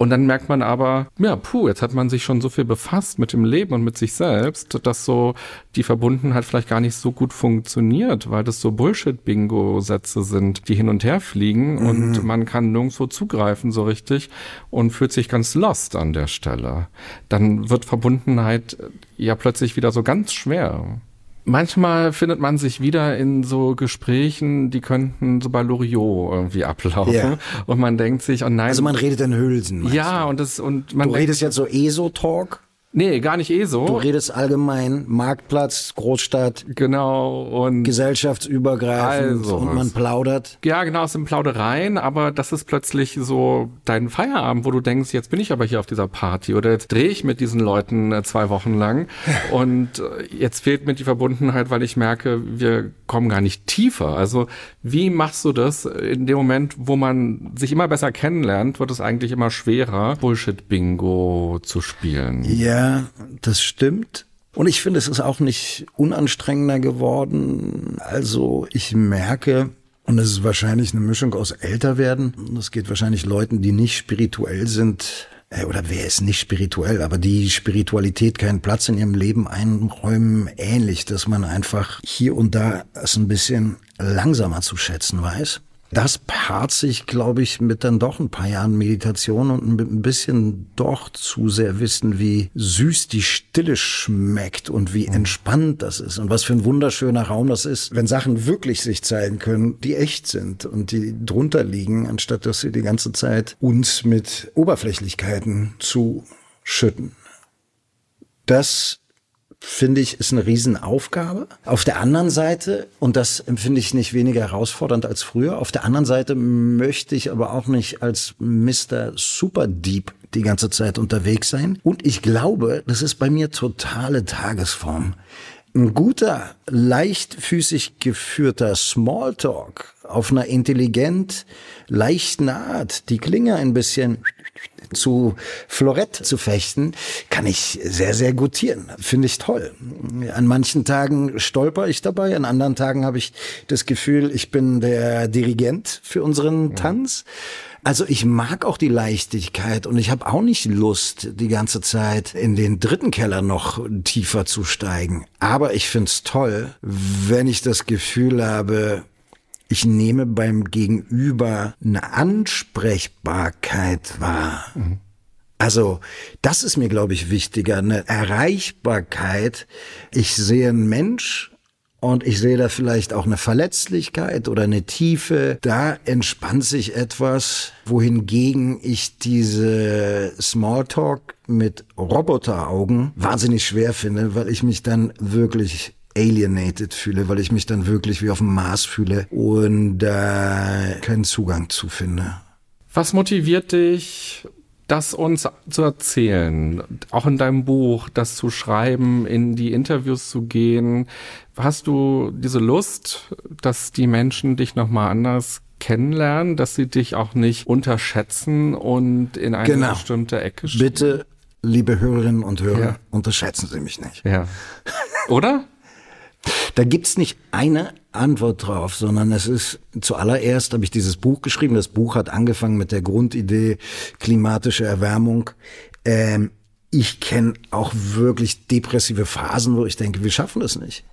B: und dann merkt man aber, ja, puh, jetzt hat man sich schon so viel befasst mit dem Leben und mit sich selbst, dass so die Verbundenheit vielleicht gar nicht so gut funktioniert, weil das so Bullshit-Bingo-Sätze sind, die hin und her fliegen mhm. und man kann nirgendwo zugreifen so richtig und fühlt sich ganz lost an der Stelle. Dann wird Verbundenheit ja plötzlich wieder so ganz schwer. Manchmal findet man sich wieder in so Gesprächen, die könnten so bei Loriot irgendwie ablaufen. Yeah. Und man denkt sich, oh nein.
C: Also man redet in Hülsen.
B: Ja, du? und das, und man.
C: Du redest jetzt so ESO-Talk?
B: Nee, gar nicht eh so.
C: Du redest allgemein Marktplatz, Großstadt.
B: Genau und
C: gesellschaftsübergreifend also, und man plaudert.
B: Ja, genau, es sind Plaudereien, aber das ist plötzlich so dein Feierabend, wo du denkst, jetzt bin ich aber hier auf dieser Party oder jetzt drehe ich mit diesen Leuten äh, zwei Wochen lang und äh, jetzt fehlt mir die Verbundenheit, weil ich merke, wir kommen gar nicht tiefer. Also, wie machst du das in dem Moment, wo man sich immer besser kennenlernt, wird es eigentlich immer schwerer, Bullshit Bingo zu spielen?
C: Ja. Ja, das stimmt. Und ich finde, es ist auch nicht unanstrengender geworden. Also ich merke, und es ist wahrscheinlich eine Mischung aus Älterwerden. Das geht wahrscheinlich Leuten, die nicht spirituell sind, äh, oder wer ist nicht spirituell, aber die Spiritualität keinen Platz in ihrem Leben einräumen, ähnlich, dass man einfach hier und da es ein bisschen langsamer zu schätzen weiß. Das paart sich, glaube ich, mit dann doch ein paar Jahren Meditation und mit ein bisschen doch zu sehr wissen, wie süß die Stille schmeckt und wie mhm. entspannt das ist und was für ein wunderschöner Raum das ist, wenn Sachen wirklich sich zeigen können, die echt sind und die drunter liegen, anstatt dass sie die ganze Zeit uns mit Oberflächlichkeiten zu schütten. Das finde ich, ist eine Riesenaufgabe. Auf der anderen Seite, und das empfinde ich nicht weniger herausfordernd als früher, auf der anderen Seite möchte ich aber auch nicht als Mr. Super Deep die ganze Zeit unterwegs sein. Und ich glaube, das ist bei mir totale Tagesform. Ein guter, leichtfüßig geführter Smalltalk auf einer intelligent, leichten Art, die Klinge ein bisschen zu Florett zu fechten, kann ich sehr, sehr gutieren. Finde ich toll. An manchen Tagen stolper ich dabei, an anderen Tagen habe ich das Gefühl, ich bin der Dirigent für unseren Tanz. Also ich mag auch die Leichtigkeit und ich habe auch nicht Lust, die ganze Zeit in den dritten Keller noch tiefer zu steigen. Aber ich find's toll, wenn ich das Gefühl habe, ich nehme beim Gegenüber eine Ansprechbarkeit wahr. Mhm. Also, das ist mir, glaube ich, wichtiger, eine Erreichbarkeit. Ich sehe einen Mensch und ich sehe da vielleicht auch eine Verletzlichkeit oder eine Tiefe. Da entspannt sich etwas, wohingegen ich diese Smalltalk mit Roboteraugen wahnsinnig schwer finde, weil ich mich dann wirklich alienated fühle, weil ich mich dann wirklich wie auf dem Mars fühle und äh, keinen Zugang zu finde.
B: Was motiviert dich, das uns zu erzählen, auch in deinem Buch, das zu schreiben, in die Interviews zu gehen? Hast du diese Lust, dass die Menschen dich nochmal anders kennenlernen, dass sie dich auch nicht unterschätzen und in eine genau. bestimmte Ecke
C: stellen? Bitte, liebe Hörerinnen und Hörer, ja. unterschätzen Sie mich nicht.
B: Ja. Oder?
C: Da gibt's nicht eine Antwort drauf, sondern es ist zuallererst habe ich dieses Buch geschrieben. Das Buch hat angefangen mit der Grundidee klimatische Erwärmung. Ähm, ich kenne auch wirklich depressive Phasen, wo ich denke, wir schaffen das nicht.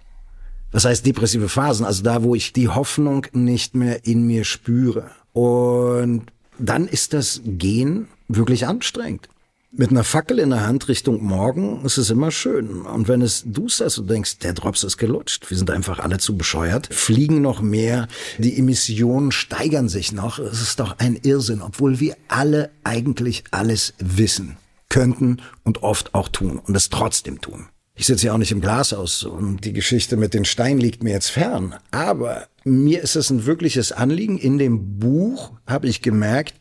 C: Was heißt depressive Phasen? Also da, wo ich die Hoffnung nicht mehr in mir spüre. Und dann ist das Gehen wirklich anstrengend mit einer Fackel in der Hand Richtung Morgen ist es immer schön. Und wenn es duster ist und denkst, der Drops ist gelutscht, wir sind einfach alle zu bescheuert, fliegen noch mehr, die Emissionen steigern sich noch. Es ist doch ein Irrsinn, obwohl wir alle eigentlich alles wissen, könnten und oft auch tun und es trotzdem tun. Ich sitze ja auch nicht im Glashaus und die Geschichte mit den Steinen liegt mir jetzt fern. Aber mir ist es ein wirkliches Anliegen. In dem Buch habe ich gemerkt,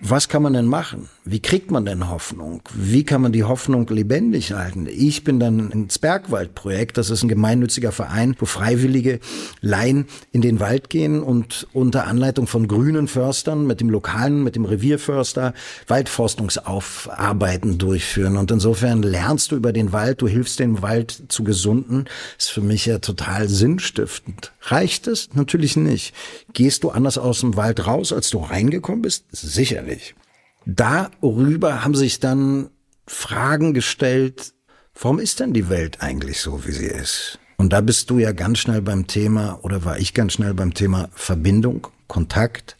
C: was kann man denn machen? Wie kriegt man denn Hoffnung? Wie kann man die Hoffnung lebendig halten? Ich bin dann ins Bergwaldprojekt. Das ist ein gemeinnütziger Verein, wo Freiwillige Laien in den Wald gehen und unter Anleitung von grünen Förstern mit dem lokalen, mit dem Revierförster Waldforstungsaufarbeiten durchführen. Und insofern lernst du über den Wald, du hilfst dem Wald zu gesunden. ist für mich ja total sinnstiftend. Reicht es? Natürlich nicht. Gehst du anders aus dem Wald raus, als du reingekommen bist? Sicher lächerlich. Darüber haben sich dann Fragen gestellt, warum ist denn die Welt eigentlich so, wie sie ist? Und da bist du ja ganz schnell beim Thema, oder war ich ganz schnell beim Thema Verbindung, Kontakt.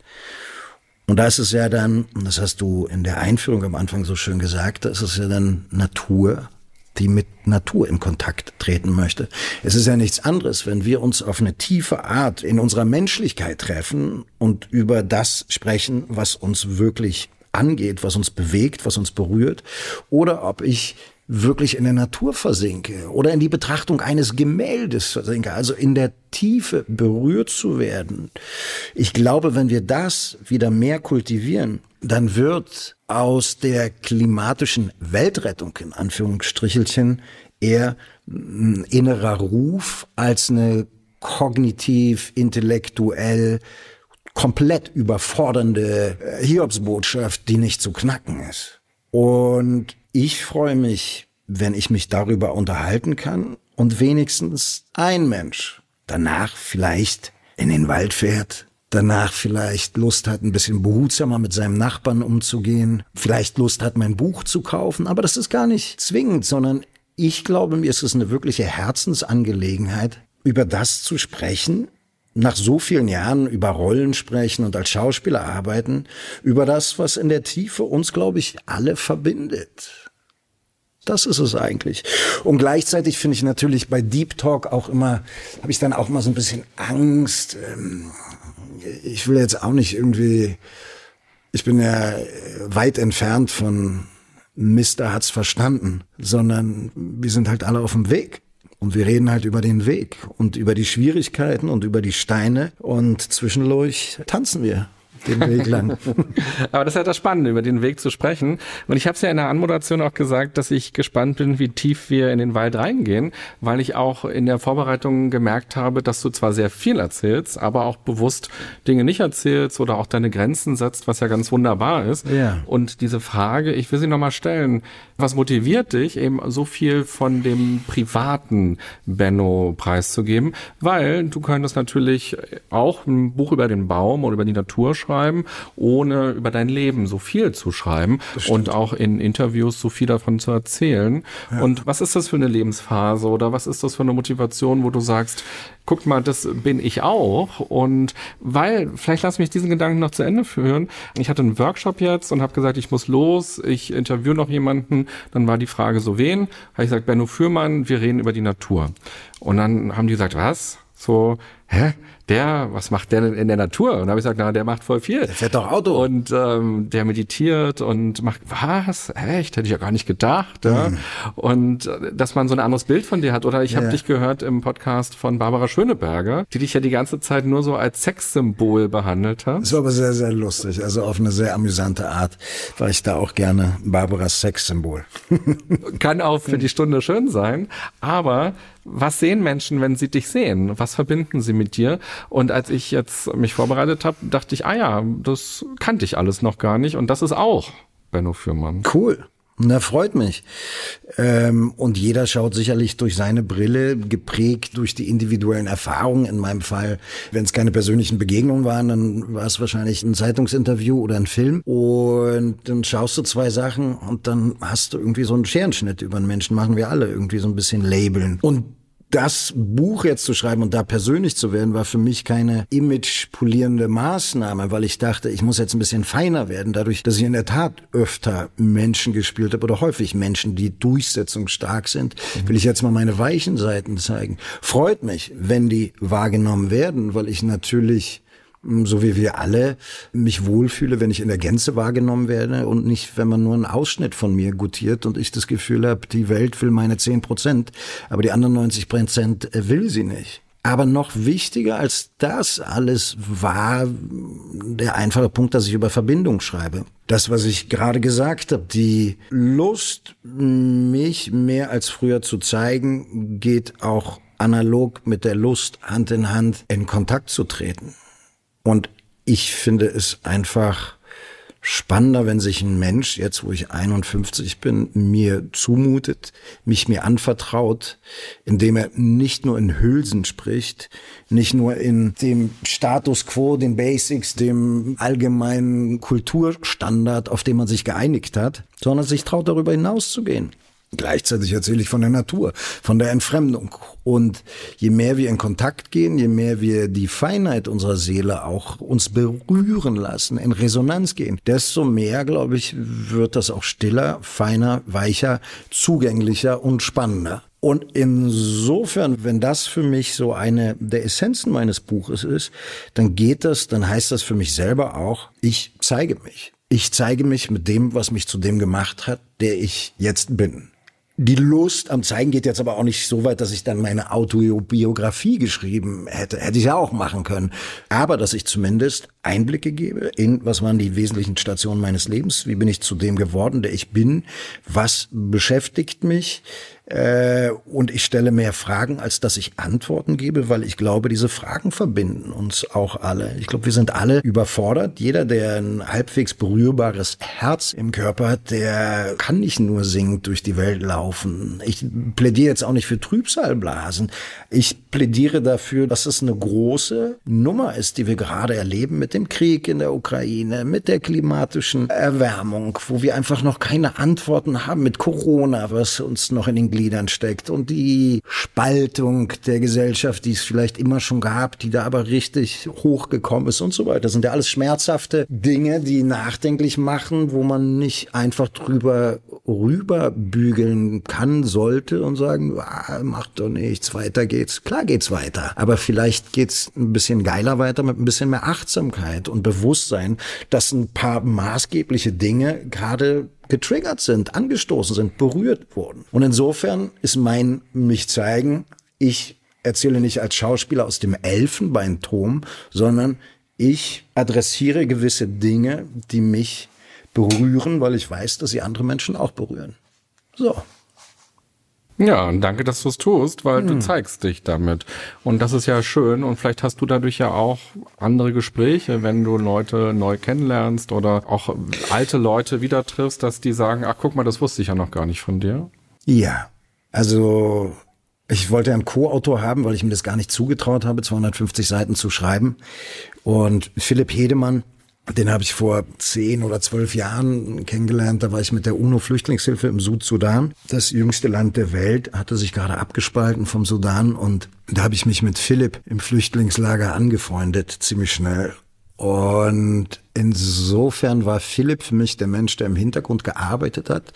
C: Und da ist es ja dann, das hast du in der Einführung am Anfang so schön gesagt, da ist es ja dann Natur, die mit Natur in Kontakt treten möchte. Es ist ja nichts anderes, wenn wir uns auf eine tiefe Art in unserer Menschlichkeit treffen und über das sprechen, was uns wirklich angeht, was uns bewegt, was uns berührt, oder ob ich wirklich in der Natur versinke oder in die Betrachtung eines Gemäldes versinke, also in der Tiefe berührt zu werden. Ich glaube, wenn wir das wieder mehr kultivieren, dann wird aus der klimatischen Weltrettung in Anführungsstrichelchen eher ein innerer Ruf als eine kognitiv, intellektuell komplett überfordernde äh, Hiobsbotschaft, die nicht zu knacken ist. Und ich freue mich, wenn ich mich darüber unterhalten kann und wenigstens ein Mensch danach vielleicht in den Wald fährt, danach vielleicht Lust hat, ein bisschen behutsamer mit seinem Nachbarn umzugehen, vielleicht Lust hat, mein Buch zu kaufen, aber das ist gar nicht zwingend, sondern ich glaube, mir ist es eine wirkliche Herzensangelegenheit, über das zu sprechen, nach so vielen Jahren über Rollen sprechen und als Schauspieler arbeiten, über das, was in der Tiefe uns, glaube ich, alle verbindet. Das ist es eigentlich. Und gleichzeitig finde ich natürlich bei Deep Talk auch immer, habe ich dann auch mal so ein bisschen Angst. Ähm, ich will jetzt auch nicht irgendwie, ich bin ja weit entfernt von Mister hat's verstanden, sondern wir sind halt alle auf dem Weg. Und wir reden halt über den Weg und über die Schwierigkeiten und über die Steine. Und zwischendurch tanzen wir den Weg lang.
B: Aber das ist halt das Spannende, über den Weg zu sprechen. Und ich habe es ja in der Anmoderation auch gesagt, dass ich gespannt bin, wie tief wir in den Wald reingehen, weil ich auch in der Vorbereitung gemerkt habe, dass du zwar sehr viel erzählst, aber auch bewusst Dinge nicht erzählst oder auch deine Grenzen setzt, was ja ganz wunderbar ist.
C: Ja.
B: Und diese Frage, ich will sie nochmal stellen, was motiviert dich, eben so viel von dem privaten Benno preiszugeben? Weil du könntest natürlich auch ein Buch über den Baum oder über die Natur schreiben, ohne über dein Leben so viel zu schreiben und auch in Interviews so viel davon zu erzählen. Ja. Und was ist das für eine Lebensphase oder was ist das für eine Motivation, wo du sagst, guck mal, das bin ich auch. Und weil, vielleicht lass mich diesen Gedanken noch zu Ende führen. Ich hatte einen Workshop jetzt und habe gesagt, ich muss los, ich interview noch jemanden. Dann war die Frage so, wen? Habe ich gesagt, Benno Fürmann, wir reden über die Natur. Und dann haben die gesagt, was? So, hä? Der, was macht der denn in der Natur? Und da habe ich gesagt, na, der macht voll viel. Der
C: fährt doch Auto.
B: Und ähm, der meditiert und macht, was? Echt? Hätte ich ja gar nicht gedacht. Ja? Mhm. Und äh, dass man so ein anderes Bild von dir hat. Oder ich ja. habe dich gehört im Podcast von Barbara Schöneberger, die dich ja die ganze Zeit nur so als Sexsymbol behandelt hat.
C: Das war aber sehr, sehr lustig. Also auf eine sehr amüsante Art war ich da auch gerne Barbaras Sexsymbol.
B: Kann auch für die Stunde schön sein. Aber was sehen Menschen, wenn sie dich sehen? Was verbinden sie mit dir? Und als ich jetzt mich vorbereitet habe, dachte ich, ah ja, das kannte ich alles noch gar nicht. Und das ist auch Benno Fürmann.
C: Cool. Na, freut mich. Ähm, und jeder schaut sicherlich durch seine Brille, geprägt durch die individuellen Erfahrungen. In meinem Fall, wenn es keine persönlichen Begegnungen waren, dann war es wahrscheinlich ein Zeitungsinterview oder ein Film. Und dann schaust du zwei Sachen und dann hast du irgendwie so einen Scherenschnitt über einen Menschen. Machen wir alle irgendwie so ein bisschen labeln. Und das Buch jetzt zu schreiben und da persönlich zu werden, war für mich keine imagepolierende Maßnahme, weil ich dachte, ich muss jetzt ein bisschen feiner werden, dadurch, dass ich in der Tat öfter Menschen gespielt habe oder häufig Menschen, die durchsetzungsstark sind, mhm. will ich jetzt mal meine weichen Seiten zeigen. Freut mich, wenn die wahrgenommen werden, weil ich natürlich so wie wir alle, mich wohlfühle, wenn ich in der Gänze wahrgenommen werde und nicht, wenn man nur einen Ausschnitt von mir gutiert und ich das Gefühl habe, die Welt will meine 10 Prozent, aber die anderen 90 Prozent will sie nicht. Aber noch wichtiger als das alles war der einfache Punkt, dass ich über Verbindung schreibe. Das, was ich gerade gesagt habe, die Lust, mich mehr als früher zu zeigen, geht auch analog mit der Lust, Hand in Hand in Kontakt zu treten. Und ich finde es einfach spannender, wenn sich ein Mensch, jetzt wo ich 51 bin, mir zumutet, mich mir anvertraut, indem er nicht nur in Hülsen spricht, nicht nur in dem Status quo, den Basics, dem allgemeinen Kulturstandard, auf den man sich geeinigt hat, sondern sich traut, darüber hinauszugehen. Gleichzeitig erzähle ich von der Natur, von der Entfremdung. Und je mehr wir in Kontakt gehen, je mehr wir die Feinheit unserer Seele auch uns berühren lassen, in Resonanz gehen, desto mehr, glaube ich, wird das auch stiller, feiner, weicher, zugänglicher und spannender. Und insofern, wenn das für mich so eine der Essenzen meines Buches ist, dann geht das, dann heißt das für mich selber auch, ich zeige mich. Ich zeige mich mit dem, was mich zu dem gemacht hat, der ich jetzt bin. Die Lust am Zeigen geht jetzt aber auch nicht so weit, dass ich dann meine Autobiografie geschrieben hätte. Hätte ich ja auch machen können. Aber dass ich zumindest Einblicke gebe in, was waren die wesentlichen Stationen meines Lebens? Wie bin ich zu dem geworden, der ich bin? Was beschäftigt mich? Äh, und ich stelle mehr Fragen, als dass ich Antworten gebe, weil ich glaube, diese Fragen verbinden uns auch alle. Ich glaube, wir sind alle überfordert. Jeder, der ein halbwegs berührbares Herz im Körper hat, der kann nicht nur singend durch die Welt laufen. Ich plädiere jetzt auch nicht für Trübsalblasen. Ich plädiere dafür, dass es eine große Nummer ist, die wir gerade erleben mit dem Krieg in der Ukraine, mit der klimatischen Erwärmung, wo wir einfach noch keine Antworten haben, mit Corona, was uns noch in den Gliedern steckt und die Spaltung der Gesellschaft, die es vielleicht immer schon gab, die da aber richtig hochgekommen ist und so weiter. Das sind ja alles schmerzhafte Dinge, die nachdenklich machen, wo man nicht einfach drüber rüberbügeln kann, sollte und sagen, ah, macht doch nichts, weiter geht's. Klar geht's weiter, aber vielleicht geht's ein bisschen geiler weiter mit ein bisschen mehr Achtsamkeit und Bewusstsein, dass ein paar maßgebliche Dinge gerade getriggert sind, angestoßen sind, berührt wurden. Und insofern ist mein mich zeigen, ich erzähle nicht als Schauspieler aus dem Elfenbeinturm, sondern ich adressiere gewisse Dinge, die mich berühren, weil ich weiß, dass sie andere Menschen auch berühren. So.
B: Ja, und danke, dass du es tust, weil hm. du zeigst dich damit. Und das ist ja schön. Und vielleicht hast du dadurch ja auch andere Gespräche, wenn du Leute neu kennenlernst oder auch alte Leute wieder triffst, dass die sagen, ach guck mal, das wusste ich ja noch gar nicht von dir.
C: Ja, also ich wollte einen Co-Autor haben, weil ich mir das gar nicht zugetraut habe, 250 Seiten zu schreiben. Und Philipp Hedemann, den habe ich vor zehn oder zwölf Jahren kennengelernt. Da war ich mit der UNO-Flüchtlingshilfe im Südsudan. Das jüngste Land der Welt hatte sich gerade abgespalten vom Sudan. Und da habe ich mich mit Philipp im Flüchtlingslager angefreundet, ziemlich schnell. Und insofern war Philipp für mich der Mensch, der im Hintergrund gearbeitet hat,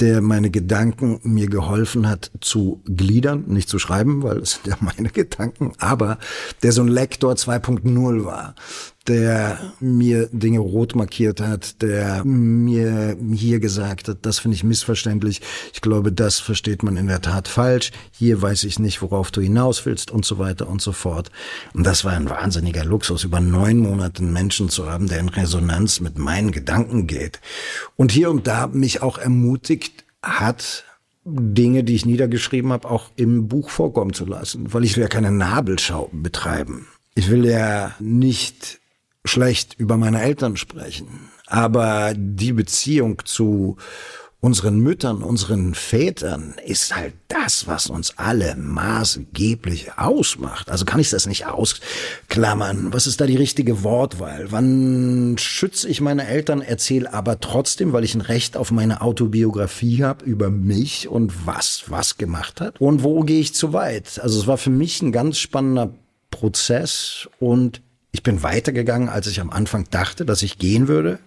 C: der meine Gedanken mir geholfen hat zu gliedern, nicht zu schreiben, weil es sind ja meine Gedanken, aber der so ein Lektor 2.0 war, der mir Dinge rot markiert hat, der mir hier gesagt hat, das finde ich missverständlich. Ich glaube, das versteht man in der Tat falsch. Hier weiß ich nicht, worauf du hinaus willst und so weiter und so fort. Und das war ein wahnsinniger Luxus, über neun Monate einen Menschen zu haben, der in Resonanz mit meinen Gedanken geht. Und hier und da mich auch ermutigt hat, Dinge, die ich niedergeschrieben habe, auch im Buch vorkommen zu lassen, weil ich will ja keine Nabelschau betreiben. Ich will ja nicht schlecht über meine Eltern sprechen, aber die Beziehung zu unseren Müttern, unseren Vätern ist halt das, was uns alle maßgeblich ausmacht. Also kann ich das nicht ausklammern. Was ist da die richtige Wortwahl? Wann schütze ich meine Eltern, erzähle aber trotzdem, weil ich ein Recht auf meine Autobiografie habe über mich und was was gemacht hat und wo gehe ich zu weit? Also es war für mich ein ganz spannender Prozess und ich bin weitergegangen, als ich am Anfang dachte, dass ich gehen würde.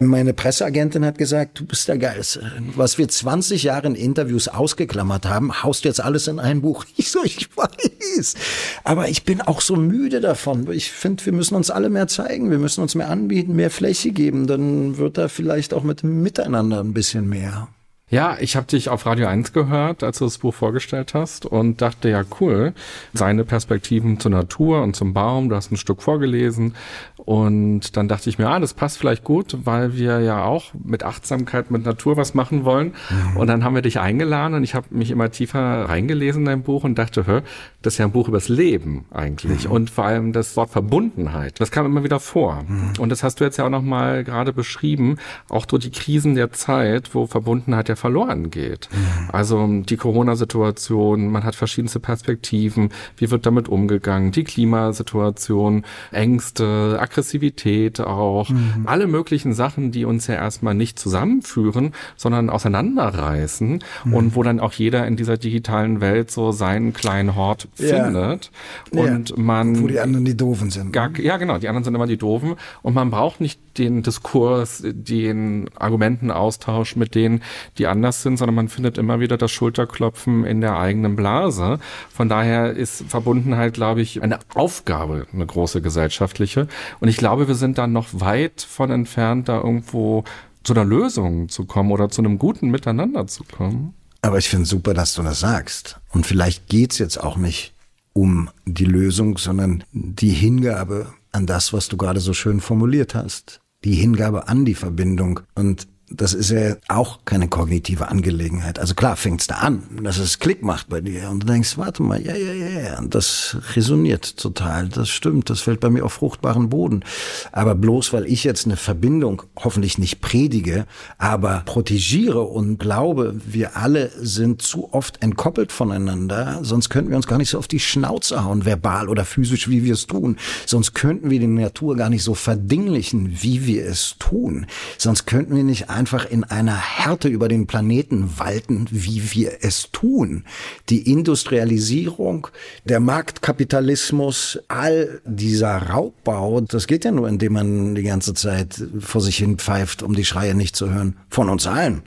C: Meine Presseagentin hat gesagt, du bist der Geilste. Was wir 20 Jahre in Interviews ausgeklammert haben, haust jetzt alles in ein Buch. Ich so, ich weiß. Aber ich bin auch so müde davon. Ich finde, wir müssen uns alle mehr zeigen. Wir müssen uns mehr anbieten, mehr Fläche geben. Dann wird da vielleicht auch mit dem Miteinander ein bisschen mehr.
B: Ja, ich habe dich auf Radio 1 gehört, als du das Buch vorgestellt hast und dachte, ja cool, seine Perspektiven zur Natur und zum Baum, du hast ein Stück vorgelesen und dann dachte ich mir, ah, das passt vielleicht gut, weil wir ja auch mit Achtsamkeit, mit Natur was machen wollen mhm. und dann haben wir dich eingeladen und ich habe mich immer tiefer reingelesen in dein Buch und dachte, hör, das ist ja ein Buch übers Leben eigentlich mhm. und vor allem das Wort Verbundenheit, das kam immer wieder vor mhm. und das hast du jetzt ja auch nochmal gerade beschrieben, auch durch die Krisen der Zeit, wo Verbundenheit ja verloren geht. Also die Corona-Situation, man hat verschiedenste Perspektiven, wie wird damit umgegangen, die Klimasituation, Ängste, Aggressivität auch, mhm. alle möglichen Sachen, die uns ja erstmal nicht zusammenführen, sondern auseinanderreißen mhm. und wo dann auch jeder in dieser digitalen Welt so seinen kleinen Hort ja. findet und ja. man
C: wo die anderen die doofen sind.
B: Gar, ja, genau, die anderen sind immer die doofen und man braucht nicht den Diskurs, den Argumentenaustausch mit denen, die anders sind, sondern man findet immer wieder das Schulterklopfen in der eigenen Blase. Von daher ist Verbundenheit, glaube ich, eine Aufgabe, eine große gesellschaftliche. Und ich glaube, wir sind dann noch weit von entfernt, da irgendwo zu einer Lösung zu kommen oder zu einem guten Miteinander zu kommen.
C: Aber ich finde super, dass du das sagst. Und vielleicht geht's jetzt auch nicht um die Lösung, sondern die Hingabe an das, was du gerade so schön formuliert hast die Hingabe an die Verbindung. Und das ist ja auch keine kognitive Angelegenheit. Also klar fängt's da an, dass es Klick macht bei dir und du denkst, warte mal, ja, ja, ja, ja, und das resoniert total, das stimmt, das fällt bei mir auf fruchtbaren Boden. Aber bloß weil ich jetzt eine Verbindung hoffentlich nicht predige, aber protegiere und glaube, wir alle sind zu oft entkoppelt voneinander, sonst könnten wir uns gar nicht so auf die Schnauze hauen, verbal oder physisch, wie wir es tun. Sonst könnten wir die Natur gar nicht so verdinglichen, wie wir es tun. Sonst könnten wir nicht einfach in einer Härte über den Planeten walten, wie wir es tun. Die Industrialisierung, der Marktkapitalismus, all dieser Raubbau, das geht ja nur, indem man die ganze Zeit vor sich hin pfeift, um die Schreie nicht zu hören. Von uns allen.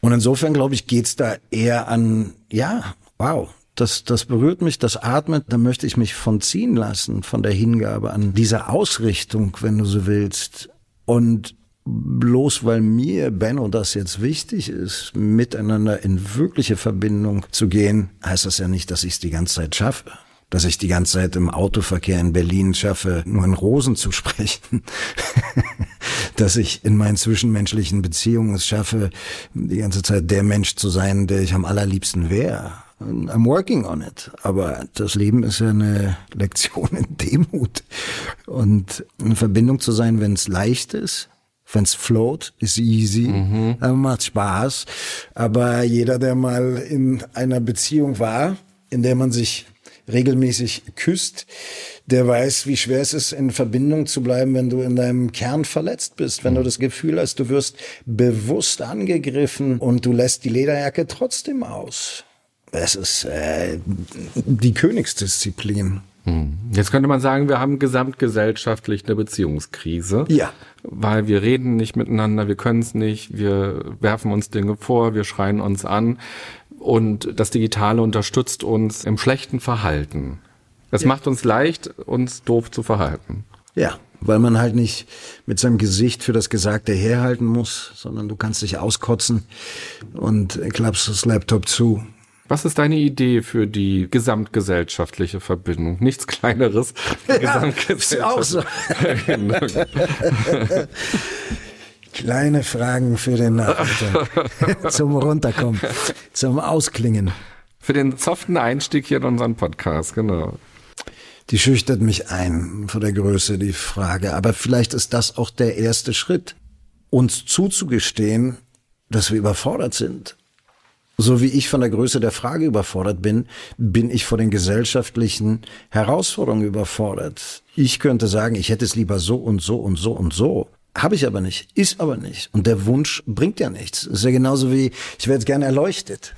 C: Und insofern, glaube ich, geht's da eher an, ja, wow, das, das berührt mich, das atmet, da möchte ich mich von ziehen lassen, von der Hingabe an dieser Ausrichtung, wenn du so willst. Und bloß weil mir, Benno, das jetzt wichtig ist, miteinander in wirkliche Verbindung zu gehen, heißt das ja nicht, dass ich es die ganze Zeit schaffe. Dass ich die ganze Zeit im Autoverkehr in Berlin schaffe, nur in Rosen zu sprechen. dass ich in meinen zwischenmenschlichen Beziehungen es schaffe, die ganze Zeit der Mensch zu sein, der ich am allerliebsten wäre. I'm working on it. Aber das Leben ist ja eine Lektion in Demut. Und in Verbindung zu sein, wenn es leicht ist, wenn es float, ist easy, mhm. macht Spaß. Aber jeder, der mal in einer Beziehung war, in der man sich regelmäßig küsst, der weiß, wie schwer es ist, in Verbindung zu bleiben, wenn du in deinem Kern verletzt bist, wenn mhm. du das Gefühl hast, du wirst bewusst angegriffen und du lässt die Lederjacke trotzdem aus. Es ist äh, die Königsdisziplin.
B: Hm. Jetzt könnte man sagen, wir haben gesamtgesellschaftlich eine Beziehungskrise.
C: Ja.
B: Weil wir reden nicht miteinander, wir können es nicht, wir werfen uns Dinge vor, wir schreien uns an. Und das Digitale unterstützt uns im schlechten Verhalten. Es ja. macht uns leicht, uns doof zu verhalten.
C: Ja, weil man halt nicht mit seinem Gesicht für das Gesagte herhalten muss, sondern du kannst dich auskotzen und klappst das Laptop zu
B: was ist deine Idee für die gesamtgesellschaftliche Verbindung? Nichts Kleineres.
C: Ja, gesamtgesellschaftliche so. Kleine Fragen für den Nachmittag. zum Runterkommen, zum Ausklingen.
B: Für den soften Einstieg hier in unseren Podcast, genau.
C: Die schüchtert mich ein vor der Größe, die Frage. Aber vielleicht ist das auch der erste Schritt, uns zuzugestehen, dass wir überfordert sind so wie ich von der Größe der Frage überfordert bin, bin ich vor den gesellschaftlichen Herausforderungen überfordert. Ich könnte sagen, ich hätte es lieber so und so und so und so. Habe ich aber nicht, ist aber nicht. Und der Wunsch bringt ja nichts. Ist ja genauso wie, ich wäre jetzt gerne erleuchtet.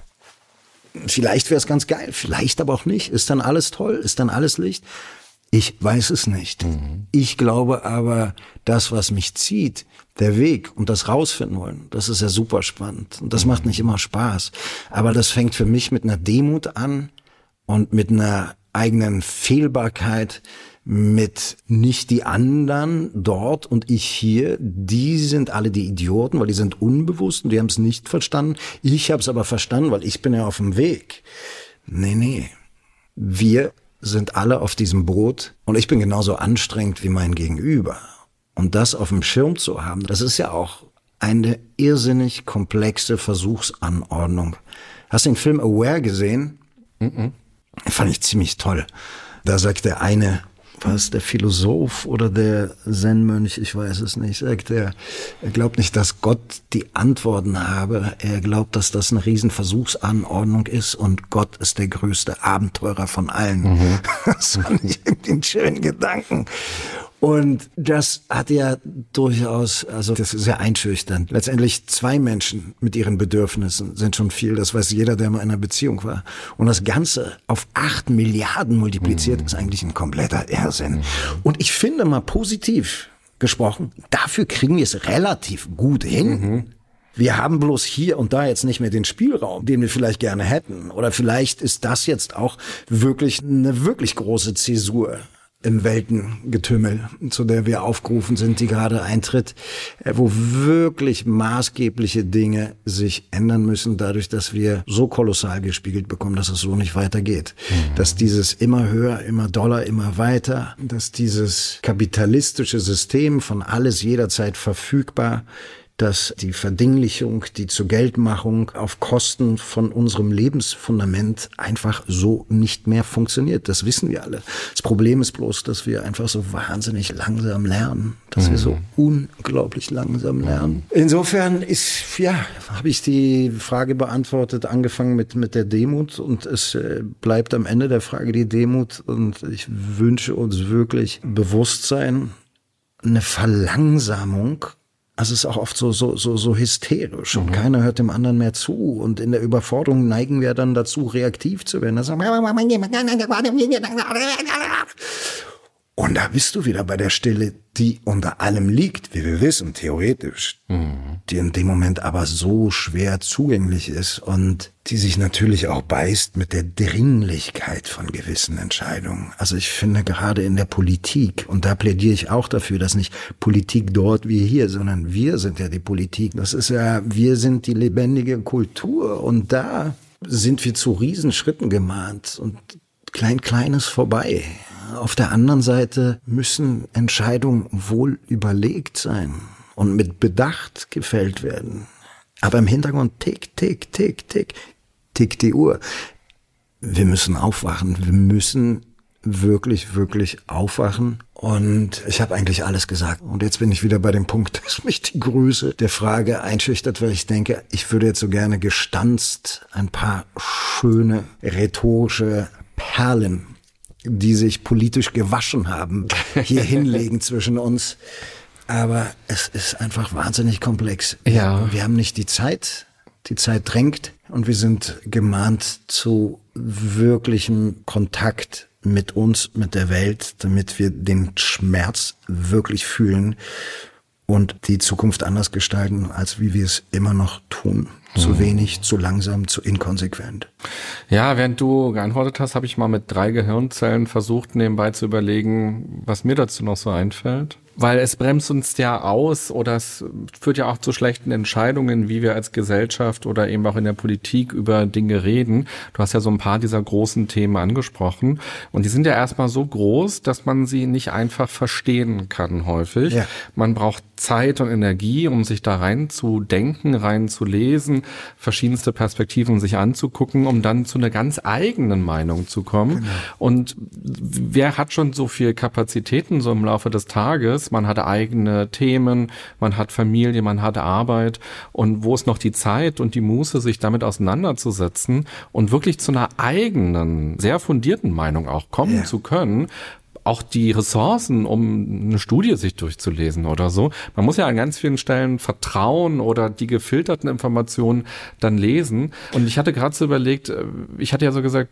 C: Vielleicht wäre es ganz geil, vielleicht aber auch nicht. Ist dann alles toll? Ist dann alles Licht? Ich weiß es nicht. Mhm. Ich glaube aber, das, was mich zieht, der Weg und das rausfinden wollen, das ist ja super spannend. Und das mhm. macht nicht immer Spaß. Aber das fängt für mich mit einer Demut an und mit einer eigenen Fehlbarkeit, mit nicht die anderen dort und ich hier, die sind alle die Idioten, weil die sind unbewusst und die haben es nicht verstanden. Ich habe es aber verstanden, weil ich bin ja auf dem Weg. Nee, nee. Wir sind alle auf diesem Boot und ich bin genauso anstrengend wie mein Gegenüber. Und das auf dem Schirm zu haben, das ist ja auch eine irrsinnig komplexe Versuchsanordnung. Hast du den Film Aware gesehen? Mhm. Fand ich ziemlich toll. Da sagt der eine, was der Philosoph oder der Zen-Mönch, ich weiß es nicht, sagt er, er glaubt nicht, dass Gott die Antworten habe. Er glaubt, dass das eine Riesenversuchsanordnung ist und Gott ist der größte Abenteurer von allen. Mhm. Das fand ich irgendwie einen schönen Gedanken. Und das hat ja durchaus, also das ist ja einschüchternd. Letztendlich zwei Menschen mit ihren Bedürfnissen sind schon viel. Das weiß jeder, der mal in einer Beziehung war. Und das Ganze auf acht Milliarden multipliziert mhm. ist eigentlich ein kompletter Irrsinn. Mhm. Und ich finde mal positiv gesprochen, dafür kriegen wir es relativ gut hin. Mhm. Wir haben bloß hier und da jetzt nicht mehr den Spielraum, den wir vielleicht gerne hätten. Oder vielleicht ist das jetzt auch wirklich eine wirklich große Zäsur im Weltengetümmel, zu der wir aufgerufen sind, die gerade eintritt, äh, wo wirklich maßgebliche Dinge sich ändern müssen, dadurch, dass wir so kolossal gespiegelt bekommen, dass es so nicht weitergeht. Mhm. Dass dieses immer höher, immer doller, immer weiter, dass dieses kapitalistische System von alles jederzeit verfügbar dass die Verdinglichung, die zur Geldmachung auf Kosten von unserem Lebensfundament einfach so nicht mehr funktioniert. Das wissen wir alle. Das Problem ist bloß, dass wir einfach so wahnsinnig langsam lernen, dass mhm. wir so mhm. unglaublich langsam lernen. Insofern ist, ja, habe ich die Frage beantwortet, angefangen mit, mit der Demut und es äh, bleibt am Ende der Frage die Demut und ich wünsche uns wirklich Bewusstsein, eine Verlangsamung also es ist auch oft so, so, so, so hysterisch und mhm. keiner hört dem anderen mehr zu. Und in der Überforderung neigen wir dann dazu, reaktiv zu werden. Und da bist du wieder bei der Stille, die unter allem liegt, wie wir wissen, theoretisch, mhm. die in dem Moment aber so schwer zugänglich ist und die sich natürlich auch beißt mit der Dringlichkeit von gewissen Entscheidungen. Also ich finde gerade in der Politik, und da plädiere ich auch dafür, dass nicht Politik dort wie hier, sondern wir sind ja die Politik. Das ist ja, wir sind die lebendige Kultur und da sind wir zu Riesenschritten gemahnt und klein kleines vorbei. Auf der anderen Seite müssen Entscheidungen wohl überlegt sein und mit Bedacht gefällt werden. Aber im Hintergrund tick, tick, tick, tick, tick die Uhr. Wir müssen aufwachen. Wir müssen wirklich, wirklich aufwachen. Und ich habe eigentlich alles gesagt. Und jetzt bin ich wieder bei dem Punkt, dass mich die Größe der Frage einschüchtert, weil ich denke, ich würde jetzt so gerne gestanzt ein paar schöne rhetorische Perlen die sich politisch gewaschen haben, hier hinlegen zwischen uns. Aber es ist einfach wahnsinnig komplex.
B: Ja.
C: Wir haben nicht die Zeit. Die Zeit drängt und wir sind gemahnt zu wirklichem Kontakt mit uns, mit der Welt, damit wir den Schmerz wirklich fühlen und die Zukunft anders gestalten, als wie wir es immer noch tun. Zu mhm. wenig, zu langsam, zu inkonsequent.
B: Ja, während du geantwortet hast, habe ich mal mit drei Gehirnzellen versucht, nebenbei zu überlegen, was mir dazu noch so einfällt weil es bremst uns ja aus oder es führt ja auch zu schlechten Entscheidungen, wie wir als Gesellschaft oder eben auch in der Politik über Dinge reden. Du hast ja so ein paar dieser großen Themen angesprochen und die sind ja erstmal so groß, dass man sie nicht einfach verstehen kann häufig. Ja. Man braucht Zeit und Energie, um sich da rein zu denken, rein zu lesen, verschiedenste Perspektiven sich anzugucken, um dann zu einer ganz eigenen Meinung zu kommen. Genau. Und wer hat schon so viel Kapazitäten so im Laufe des Tages, man hat eigene Themen, man hat Familie, man hat Arbeit und wo ist noch die Zeit und die Muße, sich damit auseinanderzusetzen und wirklich zu einer eigenen, sehr fundierten Meinung auch kommen ja. zu können, auch die Ressourcen, um eine Studie sich durchzulesen oder so. Man muss ja an ganz vielen Stellen vertrauen oder die gefilterten Informationen dann lesen. Und ich hatte gerade so überlegt, äh, ich hatte ja so gesagt,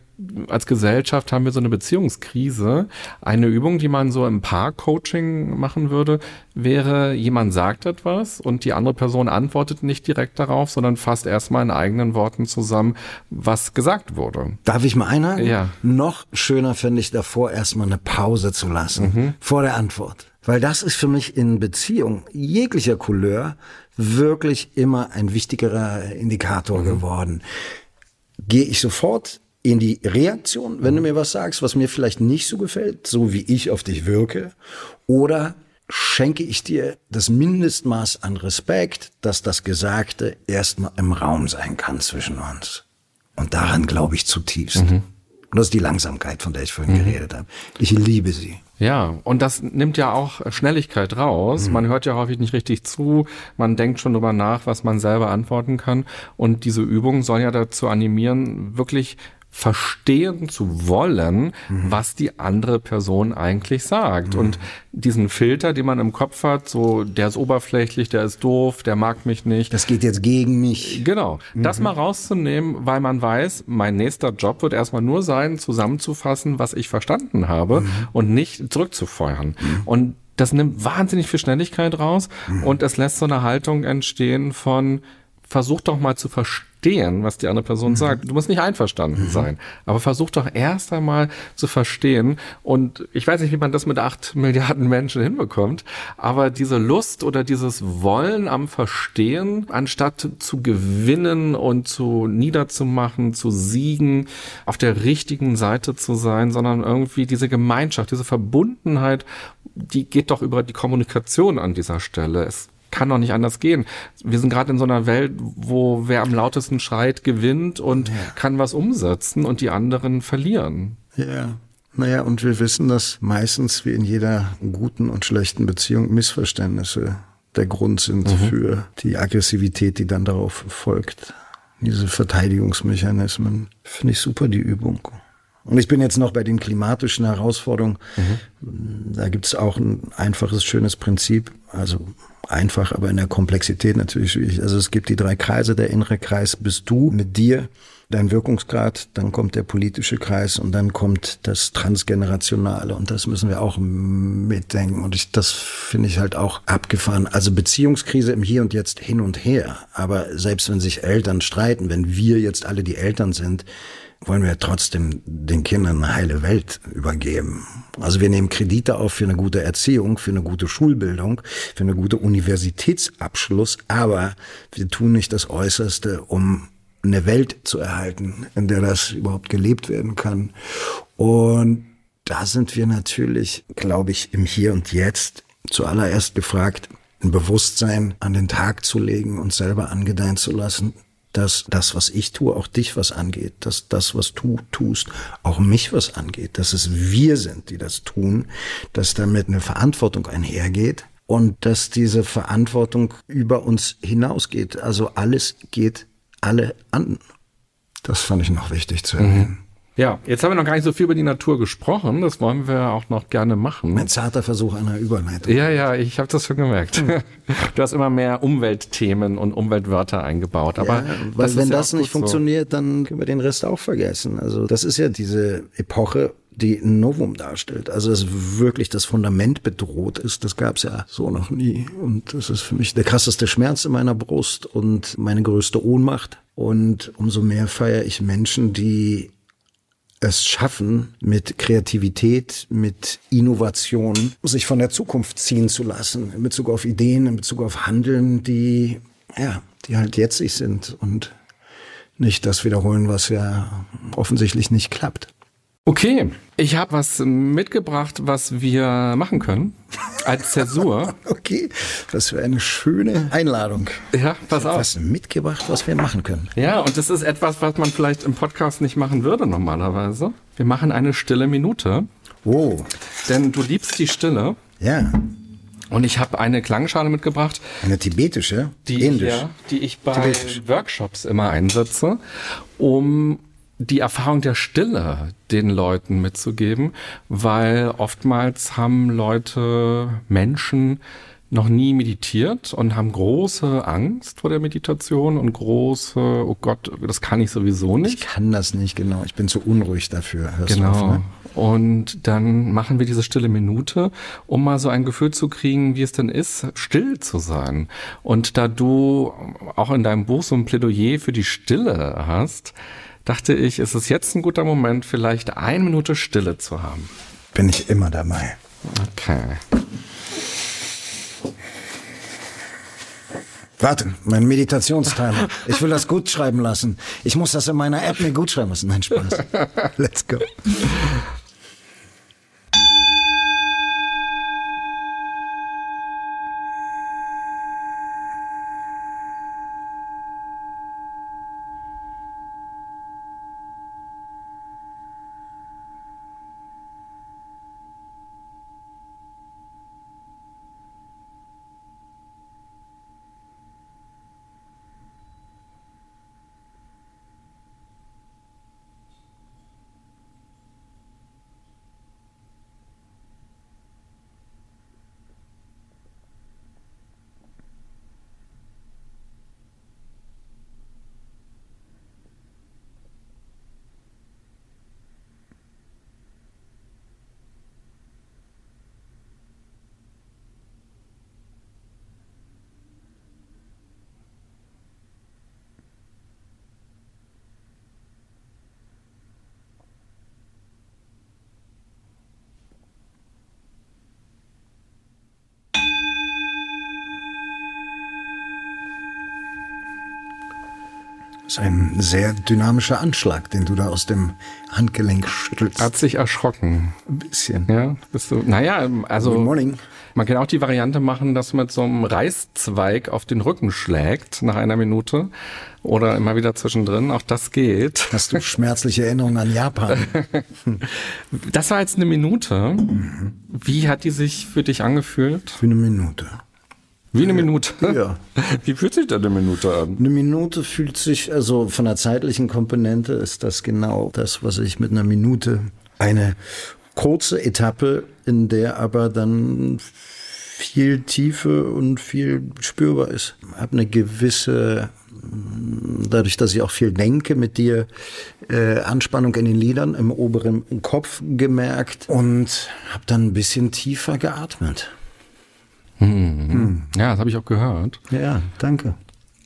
B: als Gesellschaft haben wir so eine Beziehungskrise. Eine Übung, die man so im Paar-Coaching machen würde, wäre, jemand sagt etwas und die andere Person antwortet nicht direkt darauf, sondern fasst erstmal in eigenen Worten zusammen, was gesagt wurde.
C: Darf ich mal einhaken?
B: Ja.
C: Noch schöner finde ich davor, erstmal eine Pause zu lassen mhm. vor der Antwort. Weil das ist für mich in Beziehung jeglicher Couleur wirklich immer ein wichtigerer Indikator mhm. geworden. Gehe ich sofort in die Reaktion, wenn du mir was sagst, was mir vielleicht nicht so gefällt, so wie ich auf dich wirke, oder schenke ich dir das Mindestmaß an Respekt, dass das Gesagte erstmal im Raum sein kann zwischen uns. Und daran glaube ich zutiefst. Mhm. Und das ist die Langsamkeit, von der ich vorhin mhm. geredet habe. Ich liebe sie.
B: Ja, und das nimmt ja auch Schnelligkeit raus. Mhm. Man hört ja häufig nicht richtig zu. Man denkt schon drüber nach, was man selber antworten kann. Und diese Übung soll ja dazu animieren, wirklich verstehen zu wollen, mhm. was die andere Person eigentlich sagt. Mhm. Und diesen Filter, den man im Kopf hat, so der ist oberflächlich, der ist doof, der mag mich nicht.
C: Das geht jetzt gegen mich.
B: Genau. Mhm. Das mal rauszunehmen, weil man weiß, mein nächster Job wird erstmal nur sein, zusammenzufassen, was ich verstanden habe mhm. und nicht zurückzufeuern. Mhm. Und das nimmt wahnsinnig viel Schnelligkeit raus mhm. und es lässt so eine Haltung entstehen von versuch doch mal zu verstehen, verstehen, was die andere Person mhm. sagt. Du musst nicht einverstanden mhm. sein, aber versuch doch erst einmal zu verstehen. Und ich weiß nicht, wie man das mit acht Milliarden Menschen hinbekommt, aber diese Lust oder dieses Wollen am Verstehen, anstatt zu gewinnen und zu niederzumachen, zu siegen, auf der richtigen Seite zu sein, sondern irgendwie diese Gemeinschaft, diese Verbundenheit, die geht doch über die Kommunikation an dieser Stelle. Es kann doch nicht anders gehen. Wir sind gerade in so einer Welt, wo wer am lautesten schreit, gewinnt und ja. kann was umsetzen und die anderen verlieren.
C: Ja. Naja, und wir wissen, dass meistens wie in jeder guten und schlechten Beziehung Missverständnisse der Grund sind mhm. für die Aggressivität, die dann darauf folgt. Diese Verteidigungsmechanismen. Finde ich super, die Übung. Und ich bin jetzt noch bei den klimatischen Herausforderungen. Mhm. Da gibt es auch ein einfaches, schönes Prinzip. Also einfach, aber in der Komplexität natürlich schwierig. Also es gibt die drei Kreise. Der innere Kreis bist du mit dir, dein Wirkungsgrad, dann kommt der politische Kreis und dann kommt das Transgenerationale und das müssen wir auch mitdenken und ich, das finde ich halt auch abgefahren. Also Beziehungskrise im Hier und Jetzt hin und her, aber selbst wenn sich Eltern streiten, wenn wir jetzt alle die Eltern sind, wollen wir trotzdem den Kindern eine heile Welt übergeben. Also wir nehmen Kredite auf für eine gute Erziehung, für eine gute Schulbildung, für eine gute Universitätsabschluss, aber wir tun nicht das Äußerste, um eine Welt zu erhalten, in der das überhaupt gelebt werden kann. Und da sind wir natürlich, glaube ich, im Hier und Jetzt zuallererst gefragt, ein Bewusstsein an den Tag zu legen und selber angedeihen zu lassen, dass das, was ich tue, auch dich was angeht, dass das, was du tust, auch mich was angeht, dass es wir sind, die das tun, dass damit eine Verantwortung einhergeht und dass diese Verantwortung über uns hinausgeht. Also alles geht alle an. Das fand ich noch wichtig zu erwähnen. Mhm.
B: Ja, jetzt haben wir noch gar nicht so viel über die Natur gesprochen. Das wollen wir auch noch gerne machen.
C: Mein zarter Versuch einer Überleitung.
B: Ja, ja, ich habe das schon gemerkt. Hm. Du hast immer mehr Umweltthemen und Umweltwörter eingebaut. Aber
C: ja, weil das wenn ja das nicht funktioniert, so. dann können wir den Rest auch vergessen. Also das ist ja diese Epoche, die ein Novum darstellt. Also dass wirklich das Fundament bedroht ist, das gab es ja so noch nie. Und das ist für mich der krasseste Schmerz in meiner Brust und meine größte Ohnmacht. Und umso mehr feiere ich Menschen, die es schaffen, mit Kreativität, mit Innovation, sich von der Zukunft ziehen zu lassen, in Bezug auf Ideen, in Bezug auf Handeln, die, ja, die halt jetzig sind und nicht das wiederholen, was ja offensichtlich nicht klappt.
B: Okay, ich habe was mitgebracht, was wir machen können als Zäsur.
C: okay, das wäre eine schöne Einladung.
B: Ja, pass auf.
C: Was mitgebracht, was wir machen können.
B: Ja, und das ist etwas, was man vielleicht im Podcast nicht machen würde normalerweise. Wir machen eine stille Minute.
C: Oh.
B: Denn du liebst die Stille.
C: Ja.
B: Und ich habe eine Klangschale mitgebracht.
C: Eine tibetische?
B: Die, ich, ja, die ich bei. Workshops immer einsetze, um die Erfahrung der Stille den Leuten mitzugeben, weil oftmals haben Leute, Menschen noch nie meditiert und haben große Angst vor der Meditation und große, oh Gott, das kann ich sowieso nicht.
C: Ich kann das nicht, genau. Ich bin zu unruhig dafür.
B: Hörst genau. Auf, ne? Und dann machen wir diese stille Minute, um mal so ein Gefühl zu kriegen, wie es denn ist, still zu sein. Und da du auch in deinem Buch so ein Plädoyer für die Stille hast, dachte ich, ist es jetzt ein guter Moment, vielleicht eine Minute Stille zu haben.
C: Bin ich immer dabei.
B: Okay.
C: Warte, mein Meditationstimer. Ich will das gut schreiben lassen. Ich muss das in meiner App mir gut schreiben lassen. Nein, Spaß. Let's go. Ist ein sehr dynamischer Anschlag, den du da aus dem Handgelenk schüttelst.
B: Hat sich erschrocken.
C: Ein bisschen.
B: Ja, bist du. Naja, also.
C: Good morning.
B: Man kann auch die Variante machen, dass man mit so einem Reißzweig auf den Rücken schlägt nach einer Minute oder immer wieder zwischendrin. Auch das geht.
C: Hast du schmerzliche Erinnerungen an Japan?
B: das war jetzt eine Minute. Wie hat die sich für dich angefühlt?
C: Für eine Minute.
B: Wie eine Minute?
C: Ja.
B: Wie fühlt sich da eine Minute an?
C: Eine Minute fühlt sich, also von der zeitlichen Komponente ist das genau das, was ich mit einer Minute, eine kurze Etappe, in der aber dann viel Tiefe und viel spürbar ist. Ich habe eine gewisse, dadurch, dass ich auch viel denke mit dir, äh, Anspannung in den Lidern im oberen Kopf gemerkt und habe dann ein bisschen tiefer geatmet.
B: Hm. Hm. Ja, das habe ich auch gehört.
C: Ja, danke.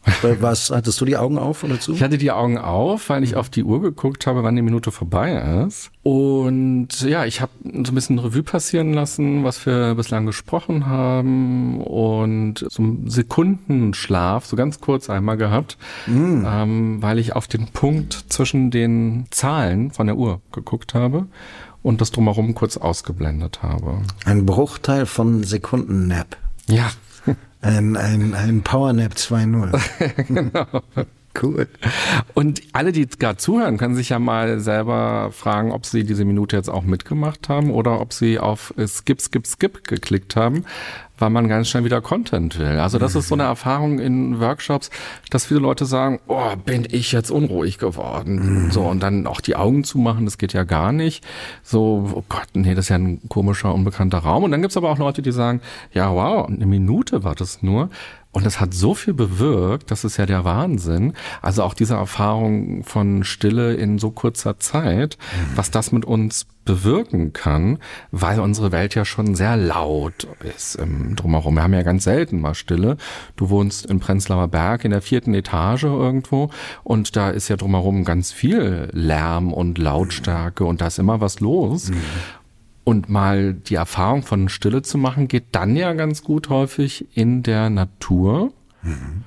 C: Was, hattest du die Augen auf oder zu?
B: Ich hatte die Augen auf, weil ich auf die Uhr geguckt habe, wann die Minute vorbei ist. Und ja, ich habe so ein bisschen Revue passieren lassen, was wir bislang gesprochen haben und so einen Sekundenschlaf, so ganz kurz einmal gehabt, mm. ähm, weil ich auf den Punkt zwischen den Zahlen von der Uhr geguckt habe und das drumherum kurz ausgeblendet habe.
C: Ein Bruchteil von Sekundennap.
B: Ja,
C: ein, ein, ein Powernap 2.0. genau.
B: Cool. Und alle, die gerade zuhören, können sich ja mal selber fragen, ob sie diese Minute jetzt auch mitgemacht haben oder ob sie auf Skip, Skip, Skip geklickt haben, weil man ganz schnell wieder Content will. Also das mhm. ist so eine Erfahrung in Workshops, dass viele Leute sagen, oh, bin ich jetzt unruhig geworden. Mhm. So, und dann auch die Augen zu machen, das geht ja gar nicht. So, oh Gott, nee, das ist ja ein komischer, unbekannter Raum. Und dann gibt's aber auch Leute, die sagen, ja, wow, eine Minute war das nur. Und es hat so viel bewirkt, das ist ja der Wahnsinn. Also auch diese Erfahrung von Stille in so kurzer Zeit, mhm. was das mit uns bewirken kann, weil unsere Welt ja schon sehr laut ist im Drumherum. Wir haben ja ganz selten mal Stille. Du wohnst in Prenzlauer Berg in der vierten Etage irgendwo und da ist ja drumherum ganz viel Lärm und Lautstärke und da ist immer was los. Mhm. Und mal die Erfahrung von Stille zu machen, geht dann ja ganz gut häufig in der Natur. Mhm.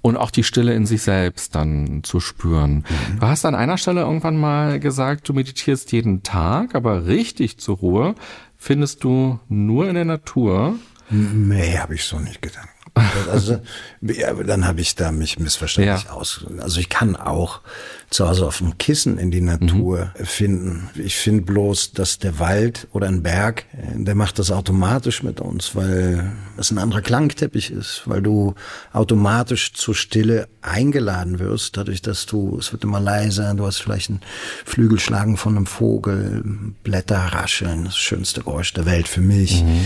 B: Und auch die Stille in sich selbst dann zu spüren. Mhm. Du hast an einer Stelle irgendwann mal gesagt, du meditierst jeden Tag, aber richtig zur Ruhe findest du nur in der Natur.
C: Nee, habe ich so nicht gedacht. Also, ja, dann habe ich da mich missverständlich ja. aus. Also ich kann auch zu Hause auf dem Kissen in die Natur mhm. finden. Ich finde bloß, dass der Wald oder ein Berg, der macht das automatisch mit uns, weil es ein anderer Klangteppich ist, weil du automatisch zur Stille eingeladen wirst, dadurch, dass du, es wird immer leiser, du hast vielleicht ein Flügelschlagen von einem Vogel, Blätter rascheln, das schönste Geräusch der Welt für mich. Mhm.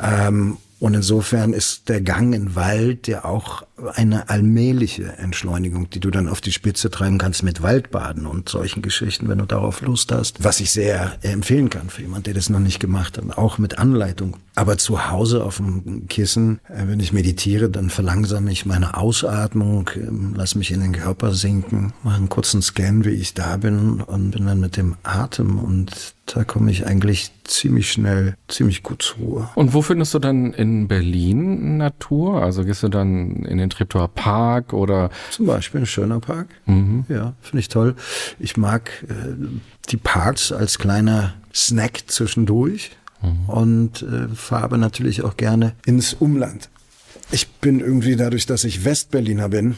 C: Ähm, und insofern ist der Gang in Wald ja auch eine allmähliche Entschleunigung, die du dann auf die Spitze treiben kannst mit Waldbaden und solchen Geschichten, wenn du darauf Lust hast. Was ich sehr empfehlen kann für jemand, der das noch nicht gemacht hat, auch mit Anleitung. Aber zu Hause auf dem Kissen, äh, wenn ich meditiere, dann verlangsame ich meine Ausatmung, ähm, lass mich in den Körper sinken, mache einen kurzen Scan, wie ich da bin und bin dann mit dem Atem und da komme ich eigentlich ziemlich schnell, ziemlich gut zur Ruhe.
B: Und wo findest du dann in Berlin Natur? Also gehst du dann in den Treptower Park oder?
C: Zum Beispiel ein schöner Park. Mhm. Ja, finde ich toll. Ich mag äh, die Parks als kleiner Snack zwischendurch mhm. und äh, fahre natürlich auch gerne ins Umland. Ich bin irgendwie dadurch, dass ich Westberliner bin,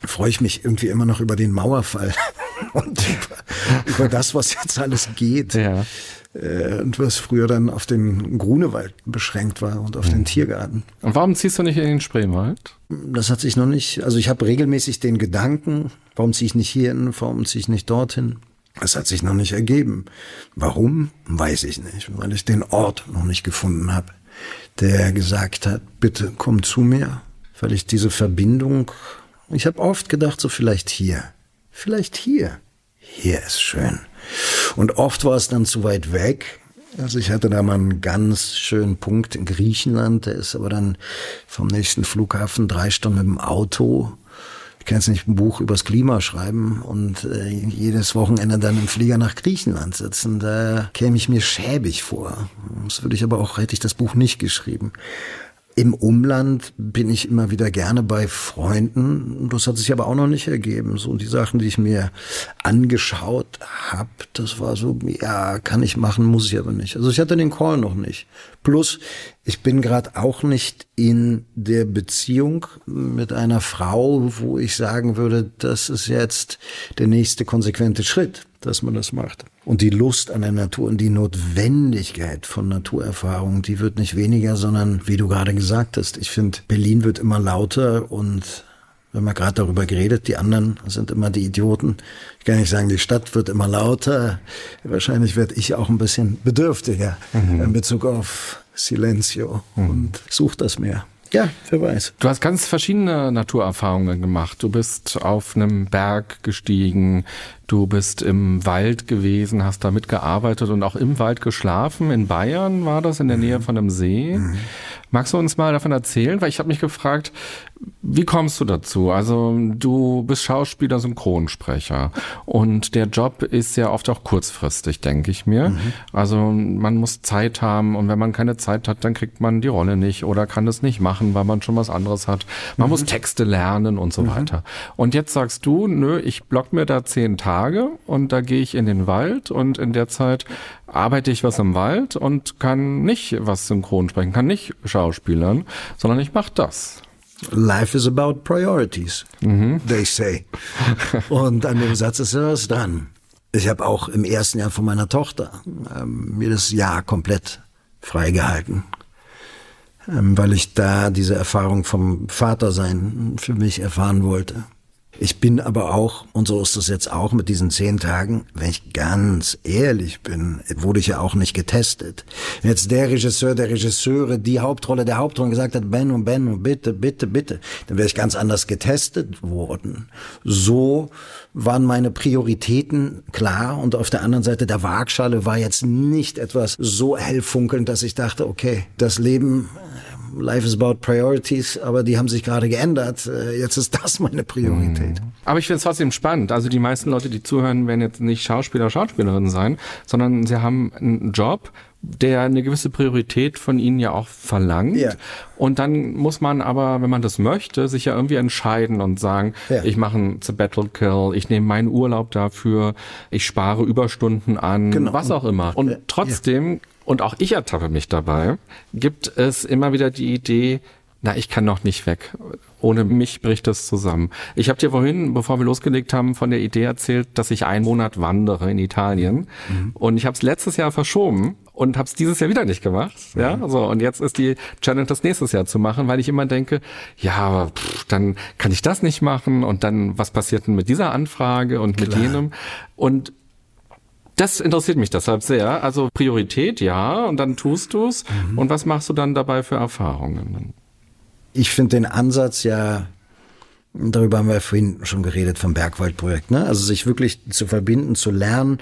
C: freue ich mich irgendwie immer noch über den Mauerfall und über, über das, was jetzt alles geht. Ja. Äh, und was früher dann auf den Grunewald beschränkt war und auf mhm. den Tiergarten.
B: Und warum ziehst du nicht in den Spreewald?
C: Das hat sich noch nicht, also ich habe regelmäßig den Gedanken, warum ziehe ich nicht hier hin, warum ziehe ich nicht dorthin? Das hat sich noch nicht ergeben. Warum? Weiß ich nicht, weil ich den Ort noch nicht gefunden habe, der gesagt hat, bitte komm zu mir, weil ich diese Verbindung, ich habe oft gedacht, so vielleicht hier, vielleicht hier, hier ist schön. Und oft war es dann zu weit weg. Also ich hatte da mal einen ganz schönen Punkt in Griechenland, der ist aber dann vom nächsten Flughafen drei Stunden mit dem Auto. Ich kann jetzt nicht ein Buch übers Klima schreiben und äh, jedes Wochenende dann im Flieger nach Griechenland sitzen. Da käme ich mir schäbig vor. Das würde ich aber auch, hätte ich das Buch nicht geschrieben. Im Umland bin ich immer wieder gerne bei Freunden. Das hat sich aber auch noch nicht ergeben. So die Sachen, die ich mir angeschaut habe, das war so, ja, kann ich machen, muss ich aber nicht. Also ich hatte den Call noch nicht. Plus, ich bin gerade auch nicht in der Beziehung mit einer Frau, wo ich sagen würde, das ist jetzt der nächste konsequente Schritt, dass man das macht. Und die Lust an der Natur und die Notwendigkeit von Naturerfahrung, die wird nicht weniger, sondern wie du gerade gesagt hast, ich finde, Berlin wird immer lauter und haben ja gerade darüber geredet, die anderen sind immer die Idioten. Ich kann nicht sagen, die Stadt wird immer lauter. Wahrscheinlich werde ich auch ein bisschen bedürftiger mhm. in Bezug auf Silencio und such das Meer. Ja, wer weiß.
B: Du hast ganz verschiedene Naturerfahrungen gemacht. Du bist auf einem Berg gestiegen, du bist im Wald gewesen, hast da mitgearbeitet und auch im Wald geschlafen. In Bayern war das, in der Nähe von einem See. Mhm. Magst du uns mal davon erzählen? Weil ich habe mich gefragt, wie kommst du dazu? Also du bist Schauspieler, Synchronsprecher und der Job ist ja oft auch kurzfristig, denke ich mir. Mhm. Also man muss Zeit haben und wenn man keine Zeit hat, dann kriegt man die Rolle nicht oder kann es nicht machen, weil man schon was anderes hat. Man mhm. muss Texte lernen und so mhm. weiter. Und jetzt sagst du, nö, ich block mir da zehn Tage und da gehe ich in den Wald und in der Zeit arbeite ich was im Wald und kann nicht was synchron sprechen, kann nicht schauspielern, sondern ich mache das.
C: Life is about priorities, mhm. they say. Und an dem Satz ist ja was dran. Ich habe auch im ersten Jahr von meiner Tochter ähm, mir das Jahr komplett freigehalten, ähm, weil ich da diese Erfahrung vom Vatersein für mich erfahren wollte. Ich bin aber auch, und so ist es jetzt auch mit diesen zehn Tagen, wenn ich ganz ehrlich bin, wurde ich ja auch nicht getestet. Wenn jetzt der Regisseur, der Regisseure, die Hauptrolle der Hauptrolle gesagt hat, Ben und Ben und bitte, bitte, bitte, dann wäre ich ganz anders getestet worden. So waren meine Prioritäten klar und auf der anderen Seite der Waagschale war jetzt nicht etwas so hellfunkelnd, dass ich dachte, okay, das Leben Life is about priorities, aber die haben sich gerade geändert. Äh, jetzt ist das meine Priorität.
B: Mhm. Aber ich finde es trotzdem spannend. Also die meisten Leute, die zuhören, werden jetzt nicht Schauspieler, Schauspielerinnen sein, sondern sie haben einen Job, der eine gewisse Priorität von ihnen ja auch verlangt. Ja. Und dann muss man aber, wenn man das möchte, sich ja irgendwie entscheiden und sagen, ja. ich mache ein Sabbatical, ich nehme meinen Urlaub dafür, ich spare Überstunden an, genau. was auch immer. Und trotzdem ja und auch ich ertappe mich dabei, gibt es immer wieder die Idee, na, ich kann noch nicht weg. Ohne mich bricht das zusammen. Ich habe dir vorhin, bevor wir losgelegt haben, von der Idee erzählt, dass ich einen Monat wandere in Italien. Mhm. Und ich habe es letztes Jahr verschoben und habe es dieses Jahr wieder nicht gemacht. Mhm. Ja, so und jetzt ist die Challenge, das nächstes Jahr zu machen, weil ich immer denke, ja, pff, dann kann ich das nicht machen und dann was passiert denn mit dieser Anfrage und Klar. mit jenem und das interessiert mich deshalb sehr. Also Priorität, ja, und dann tust du's. Mhm. Und was machst du dann dabei für Erfahrungen?
C: Ich finde den Ansatz ja, darüber haben wir vorhin schon geredet vom Bergwaldprojekt, ne? Also sich wirklich zu verbinden, zu lernen,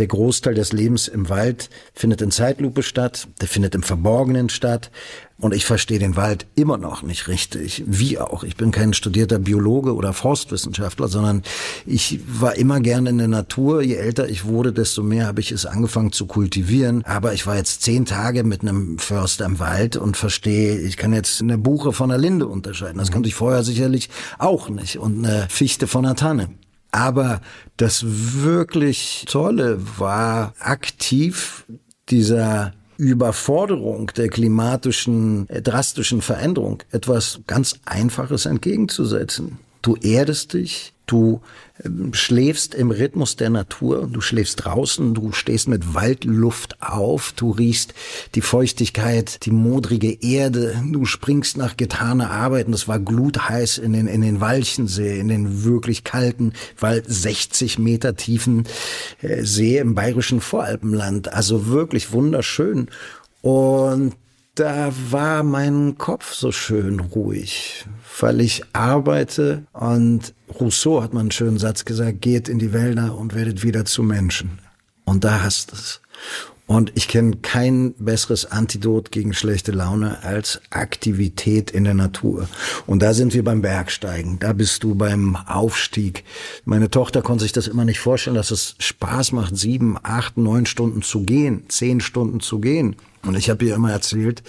C: der Großteil des Lebens im Wald findet in Zeitlupe statt, der findet im Verborgenen statt. Und ich verstehe den Wald immer noch nicht richtig. Wie auch. Ich bin kein studierter Biologe oder Forstwissenschaftler, sondern ich war immer gerne in der Natur. Je älter ich wurde, desto mehr habe ich es angefangen zu kultivieren. Aber ich war jetzt zehn Tage mit einem Förster im Wald und verstehe, ich kann jetzt eine Buche von einer Linde unterscheiden. Das konnte ich vorher sicherlich auch nicht. Und eine Fichte von einer Tanne. Aber das wirklich Tolle war aktiv dieser Überforderung der klimatischen, äh, drastischen Veränderung etwas ganz Einfaches entgegenzusetzen. Du erdest dich, du schläfst im Rhythmus der Natur, du schläfst draußen, du stehst mit Waldluft auf, du riechst die Feuchtigkeit, die modrige Erde, du springst nach getaner Arbeit und es war glutheiß in den, in den Walchensee, in den wirklich kalten, Wald 60 Meter tiefen äh, See im bayerischen Voralpenland. Also wirklich wunderschön. Und da war mein Kopf so schön ruhig, weil ich arbeite und Rousseau hat mal einen schönen Satz gesagt, geht in die Wälder und werdet wieder zu Menschen. Und da hast es. Und ich kenne kein besseres Antidot gegen schlechte Laune als Aktivität in der Natur. Und da sind wir beim Bergsteigen. Da bist du beim Aufstieg. Meine Tochter konnte sich das immer nicht vorstellen, dass es Spaß macht, sieben, acht, neun Stunden zu gehen, zehn Stunden zu gehen. Und ich habe ihr immer erzählt,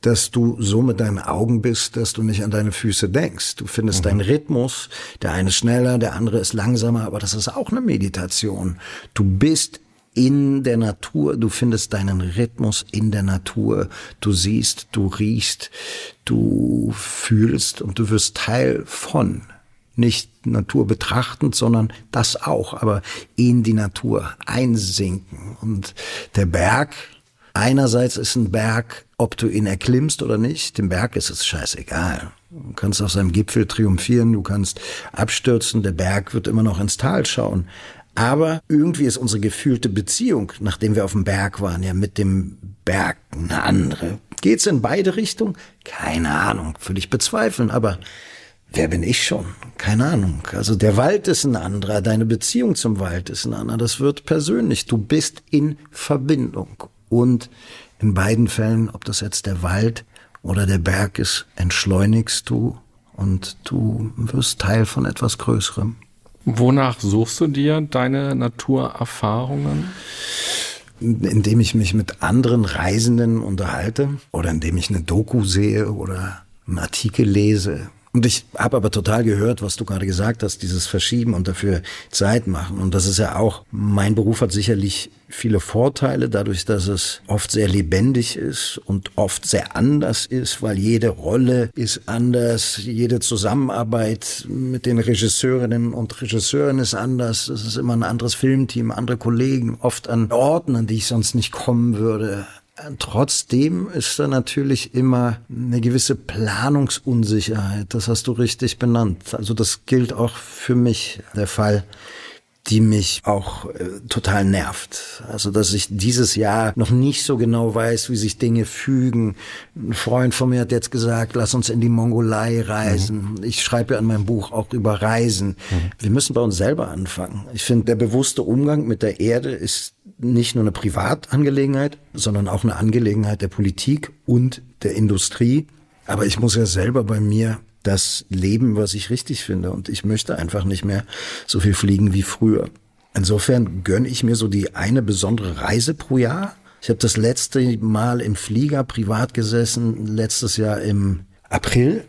C: dass du so mit deinen Augen bist, dass du nicht an deine Füße denkst. Du findest mhm. deinen Rhythmus. Der eine ist schneller, der andere ist langsamer, aber das ist auch eine Meditation. Du bist in der Natur, du findest deinen Rhythmus in der Natur, du siehst, du riechst, du fühlst und du wirst Teil von. Nicht Natur betrachtend, sondern das auch, aber in die Natur einsinken. Und der Berg, einerseits ist ein Berg, ob du ihn erklimmst oder nicht, dem Berg ist es scheißegal. Du kannst auf seinem Gipfel triumphieren, du kannst abstürzen, der Berg wird immer noch ins Tal schauen. Aber irgendwie ist unsere gefühlte Beziehung, nachdem wir auf dem Berg waren, ja mit dem Berg eine andere. Geht's in beide Richtungen? Keine Ahnung, würde ich bezweifeln, aber wer bin ich schon? Keine Ahnung. Also der Wald ist ein anderer, deine Beziehung zum Wald ist ein anderer. Das wird persönlich. Du bist in Verbindung. Und in beiden Fällen, ob das jetzt der Wald oder der Berg ist, entschleunigst du und du wirst Teil von etwas Größerem.
B: Wonach suchst du dir deine Naturerfahrungen?
C: Indem ich mich mit anderen Reisenden unterhalte oder indem ich eine Doku sehe oder einen Artikel lese und ich habe aber total gehört, was du gerade gesagt hast, dieses Verschieben und dafür Zeit machen. Und das ist ja auch, mein Beruf hat sicherlich viele Vorteile, dadurch, dass es oft sehr lebendig ist und oft sehr anders ist, weil jede Rolle ist anders, jede Zusammenarbeit mit den Regisseurinnen und Regisseuren ist anders. Es ist immer ein anderes Filmteam, andere Kollegen, oft an Orten, an die ich sonst nicht kommen würde. Trotzdem ist da natürlich immer eine gewisse Planungsunsicherheit. Das hast du richtig benannt. Also das gilt auch für mich der Fall die mich auch äh, total nervt. Also, dass ich dieses Jahr noch nicht so genau weiß, wie sich Dinge fügen. Ein Freund von mir hat jetzt gesagt, lass uns in die Mongolei reisen. Mhm. Ich schreibe ja in meinem Buch auch über Reisen. Mhm. Wir müssen bei uns selber anfangen. Ich finde, der bewusste Umgang mit der Erde ist nicht nur eine Privatangelegenheit, sondern auch eine Angelegenheit der Politik und der Industrie. Aber ich muss ja selber bei mir das Leben, was ich richtig finde. Und ich möchte einfach nicht mehr so viel fliegen wie früher. Insofern gönne ich mir so die eine besondere Reise pro Jahr. Ich habe das letzte Mal im Flieger privat gesessen, letztes Jahr im April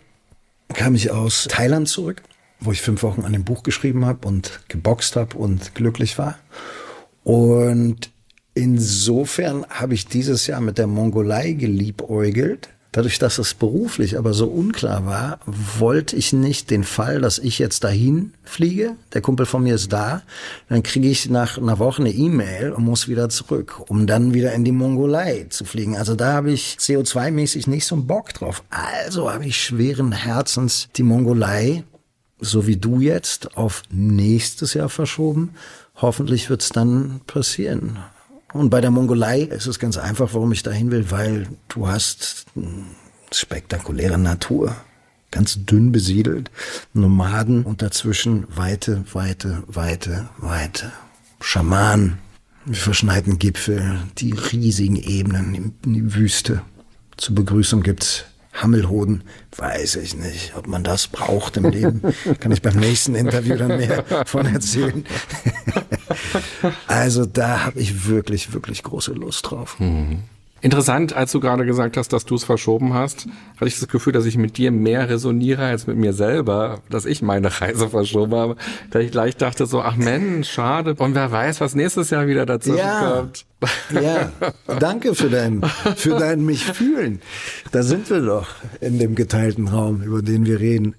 C: kam ich aus Thailand zurück, wo ich fünf Wochen an dem Buch geschrieben habe und geboxt habe und glücklich war. Und insofern habe ich dieses Jahr mit der Mongolei geliebäugelt Dadurch, dass es beruflich aber so unklar war, wollte ich nicht den Fall, dass ich jetzt dahin fliege, der Kumpel von mir ist da, dann kriege ich nach einer Woche eine E-Mail und muss wieder zurück, um dann wieder in die Mongolei zu fliegen. Also da habe ich CO2-mäßig nicht so einen Bock drauf. Also habe ich schweren Herzens die Mongolei, so wie du jetzt, auf nächstes Jahr verschoben. Hoffentlich wird es dann passieren. Und bei der Mongolei ist es ganz einfach, warum ich dahin will, weil du hast spektakuläre Natur. Ganz dünn besiedelt, Nomaden und dazwischen Weite, Weite, Weite, Weite. Schamanen, die verschneiten Gipfel, die riesigen Ebenen in die Wüste. Zur Begrüßung gibt's Hammelhoden, weiß ich nicht, ob man das braucht im Leben. Kann ich beim nächsten Interview dann mehr von erzählen. also da habe ich wirklich, wirklich große Lust drauf. Mhm.
B: Interessant, als du gerade gesagt hast, dass du es verschoben hast, hatte ich das Gefühl, dass ich mit dir mehr resoniere als mit mir selber, dass ich meine Reise verschoben habe. Da ich gleich dachte so, ach Mensch, schade. Und wer weiß, was nächstes Jahr wieder dazu ja. kommt.
C: Ja, danke für dein, für dein mich fühlen. Da sind wir doch in dem geteilten Raum, über den wir reden.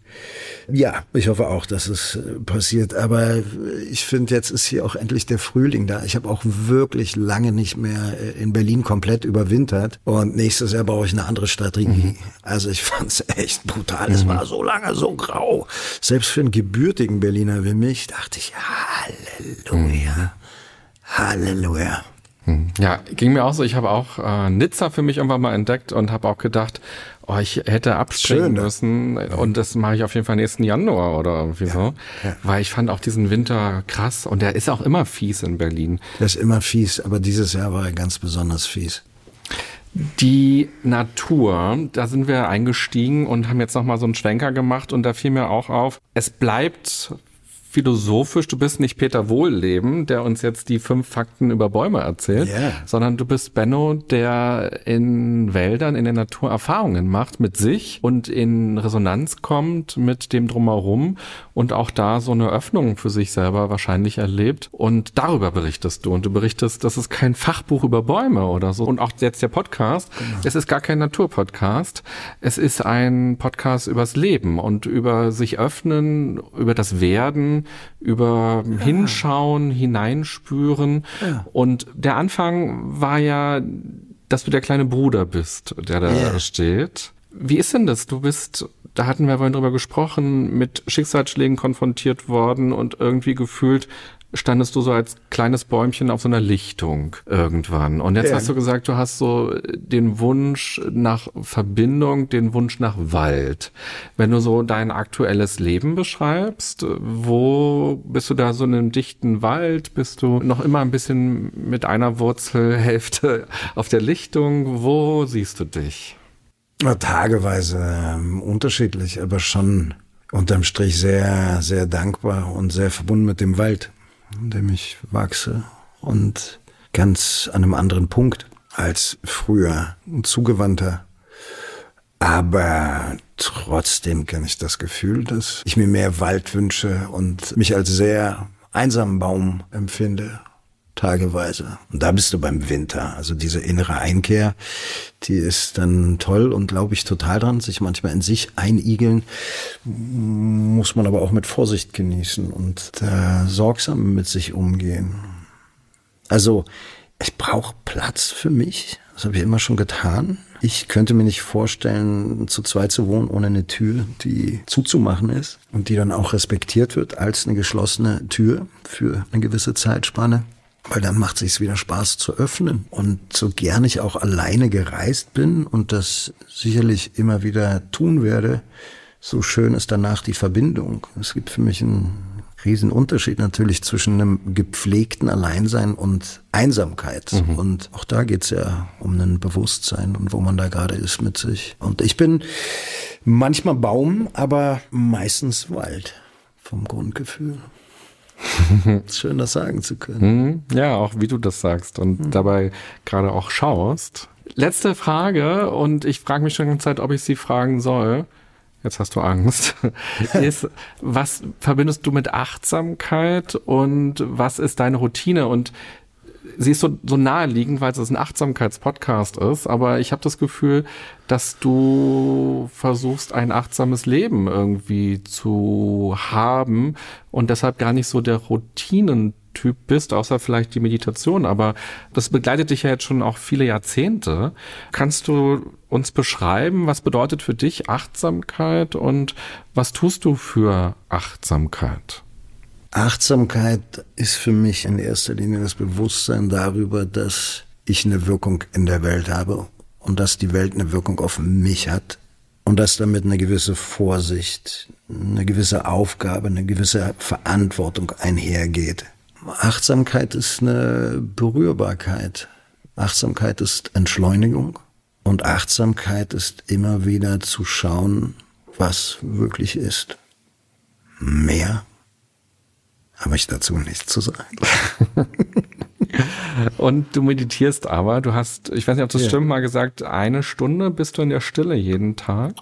C: Ja, ich hoffe auch, dass es äh, passiert. Aber ich finde, jetzt ist hier auch endlich der Frühling da. Ich habe auch wirklich lange nicht mehr äh, in Berlin komplett überwintert. Und nächstes Jahr brauche ich eine andere Strategie. Mhm. Also ich fand es echt brutal. Mhm. Es war so lange so grau. Selbst für einen gebürtigen Berliner wie mich dachte ich, Halleluja. Mhm. Halleluja.
B: Ja, ging mir auch so. Ich habe auch äh, Nizza für mich irgendwann mal entdeckt und habe auch gedacht, oh, ich hätte abspringen Schön, ne? müssen und das mache ich auf jeden Fall nächsten Januar oder irgendwie ja, so, ja. weil ich fand auch diesen Winter krass und der ist auch immer fies in Berlin.
C: Der ist immer fies, aber dieses Jahr war er ganz besonders fies.
B: Die Natur, da sind wir eingestiegen und haben jetzt nochmal so einen Schwenker gemacht und da fiel mir auch auf, es bleibt philosophisch, du bist nicht Peter Wohlleben, der uns jetzt die fünf Fakten über Bäume erzählt, yeah. sondern du bist Benno, der in Wäldern, in der Natur Erfahrungen macht mit sich und in Resonanz kommt mit dem drumherum und auch da so eine Öffnung für sich selber wahrscheinlich erlebt. Und darüber berichtest du. Und du berichtest, das ist kein Fachbuch über Bäume oder so. Und auch jetzt der Podcast. Genau. Es ist gar kein Naturpodcast. Es ist ein Podcast übers Leben und über sich öffnen, über das Werden, über ja. Hinschauen, hineinspüren. Ja. Und der Anfang war ja, dass du der kleine Bruder bist, der da ja. steht. Wie ist denn das? Du bist, da hatten wir vorhin drüber gesprochen, mit Schicksalsschlägen konfrontiert worden und irgendwie gefühlt, standest du so als kleines Bäumchen auf so einer Lichtung irgendwann. Und jetzt
C: Ja.
B: hast du gesagt, du hast so den Wunsch nach Verbindung, den Wunsch nach Wald. Wenn du so dein aktuelles Leben beschreibst, wo bist du da so in einem dichten Wald? Bist du noch immer ein bisschen mit einer Wurzelhälfte auf der Lichtung? Wo siehst du dich?
C: Tageweise ähm, unterschiedlich, aber schon unterm Strich sehr, sehr dankbar und sehr verbunden mit dem Wald, in dem ich wachse und ganz an einem anderen Punkt als früher, zugewandter. Aber trotzdem kenne ich das Gefühl, dass ich mir mehr Wald wünsche und mich als sehr einsamen Baum empfinde tageweise. Und da bist du beim Winter. Also diese innere Einkehr, die ist dann toll und glaube ich total dran, sich manchmal in sich einigeln, muss man aber auch mit Vorsicht genießen und äh, sorgsam mit sich umgehen. Also ich brauche Platz für mich. Das habe ich immer schon getan. Ich könnte mir nicht vorstellen, zu zweit zu wohnen ohne eine Tür, die zuzumachen ist und die dann auch respektiert wird als eine geschlossene Tür für eine gewisse Zeitspanne. Weil dann macht es sich wieder Spaß zu öffnen. Und so gern ich auch alleine gereist bin und das sicherlich immer wieder tun werde, so schön ist danach die Verbindung. Es gibt für mich einen riesen Unterschied natürlich zwischen einem gepflegten Alleinsein und Einsamkeit. Und auch da geht's ja um ein Bewusstsein und wo man da gerade ist mit sich. Und ich bin manchmal Baum, aber meistens Wald vom Grundgefühl. Schön, das sagen zu können.
B: Hm, Ja, auch wie du das sagst und dabei gerade auch schaust. Letzte Frage und ich frage mich schon die ganze Zeit, ob ich sie fragen soll. Jetzt hast du Angst. ist, was verbindest du mit Achtsamkeit und was ist deine Routine? Und sie ist so, so naheliegend, weil es ein Achtsamkeitspodcast ist, aber ich habe das Gefühl, dass du versuchst, ein achtsames Leben irgendwie zu haben und deshalb gar nicht so der Routinentyp bist, außer vielleicht die Meditation, aber das begleitet dich ja jetzt schon auch viele Jahrzehnte. Kannst du uns beschreiben, was bedeutet für dich Achtsamkeit und was tust du für Achtsamkeit?
C: Achtsamkeit ist für mich in erster Linie das Bewusstsein darüber, dass ich eine Wirkung in der Welt habe und dass die Welt eine Wirkung auf mich hat und dass damit eine gewisse Vorsicht, eine gewisse Aufgabe, eine gewisse Verantwortung einhergeht. Achtsamkeit ist eine Berührbarkeit. Achtsamkeit ist Entschleunigung und Achtsamkeit ist immer wieder zu schauen, was wirklich ist. Mehr habe ich dazu nichts zu sagen.
B: Und du meditierst aber, du hast, ich weiß nicht, ob das
C: Ja.
B: stimmt, mal gesagt, eine Stunde bist du in der Stille jeden Tag.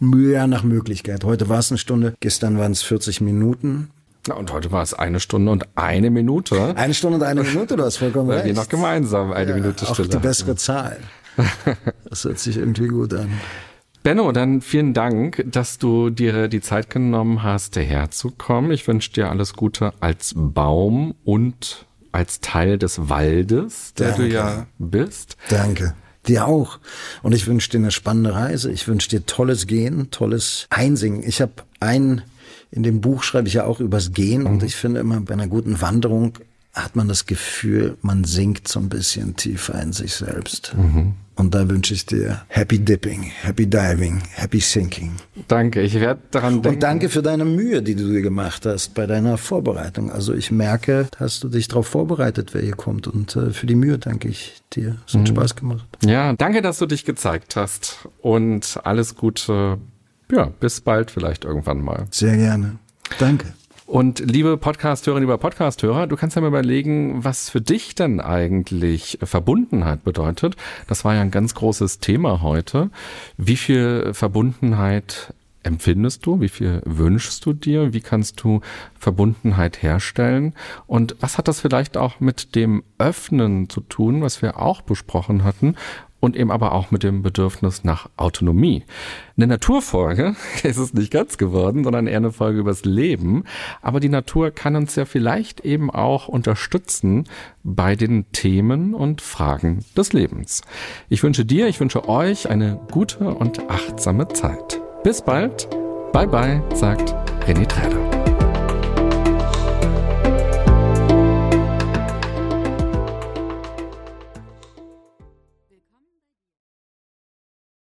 C: Ja, nach Möglichkeit. Heute war es eine Stunde, gestern waren es 40 Minuten.
B: Ja, und heute war es eine Stunde und eine Minute.
C: Eine Stunde und eine Minute, du hast vollkommen recht.
B: wir noch gemeinsam eine
C: ja,
B: Minute
C: Auch
B: Stille.
C: die bessere Zahl. Das hört sich irgendwie gut an.
B: Benno, dann vielen Dank, dass du dir die Zeit genommen hast, hierher zu kommen. Ich wünsche dir alles Gute als Baum und als Teil des Waldes, der du
C: Danke.
B: ja bist.
C: Danke. Dir auch. Und ich wünsche dir eine spannende Reise. Ich wünsche dir tolles Gehen, tolles Einsingen. Ich habe ein, in dem Buch schreibe ich ja auch übers Gehen und ich finde immer bei einer guten Wanderung hat man das Gefühl, man sinkt so ein bisschen tiefer in sich selbst. Und da wünsche ich dir Happy Dipping, Happy Diving, Happy Sinking.
B: Danke, ich werde daran denken.
C: Und danke für deine Mühe, die du dir gemacht hast bei deiner Vorbereitung. Also ich merke, hast du dich darauf vorbereitet, wer hier kommt. Und äh, für die Mühe danke ich dir. Es hat Spaß gemacht.
B: Ja, danke, dass du dich gezeigt hast und alles Gute. Ja, bis bald vielleicht irgendwann mal.
C: Sehr gerne. Danke.
B: Und liebe Podcasthörerinnen, lieber Podcasthörer, du kannst ja mal überlegen, was für dich denn eigentlich Verbundenheit bedeutet. Das war ja ein ganz großes Thema heute. Wie viel Verbundenheit empfindest du? Wie viel wünschst du dir? Wie kannst du Verbundenheit herstellen? Und was hat das vielleicht auch mit dem Öffnen zu tun, was wir auch besprochen hatten? Und eben aber auch mit dem Bedürfnis nach Autonomie. Eine Naturfolge ist es nicht ganz geworden, sondern eher eine Folge übers Leben. Aber die Natur kann uns ja vielleicht eben auch unterstützen bei den Themen und Fragen des Lebens. Ich wünsche dir, ich wünsche euch eine gute und achtsame Zeit. Bis bald. Bye bye, sagt René Träder.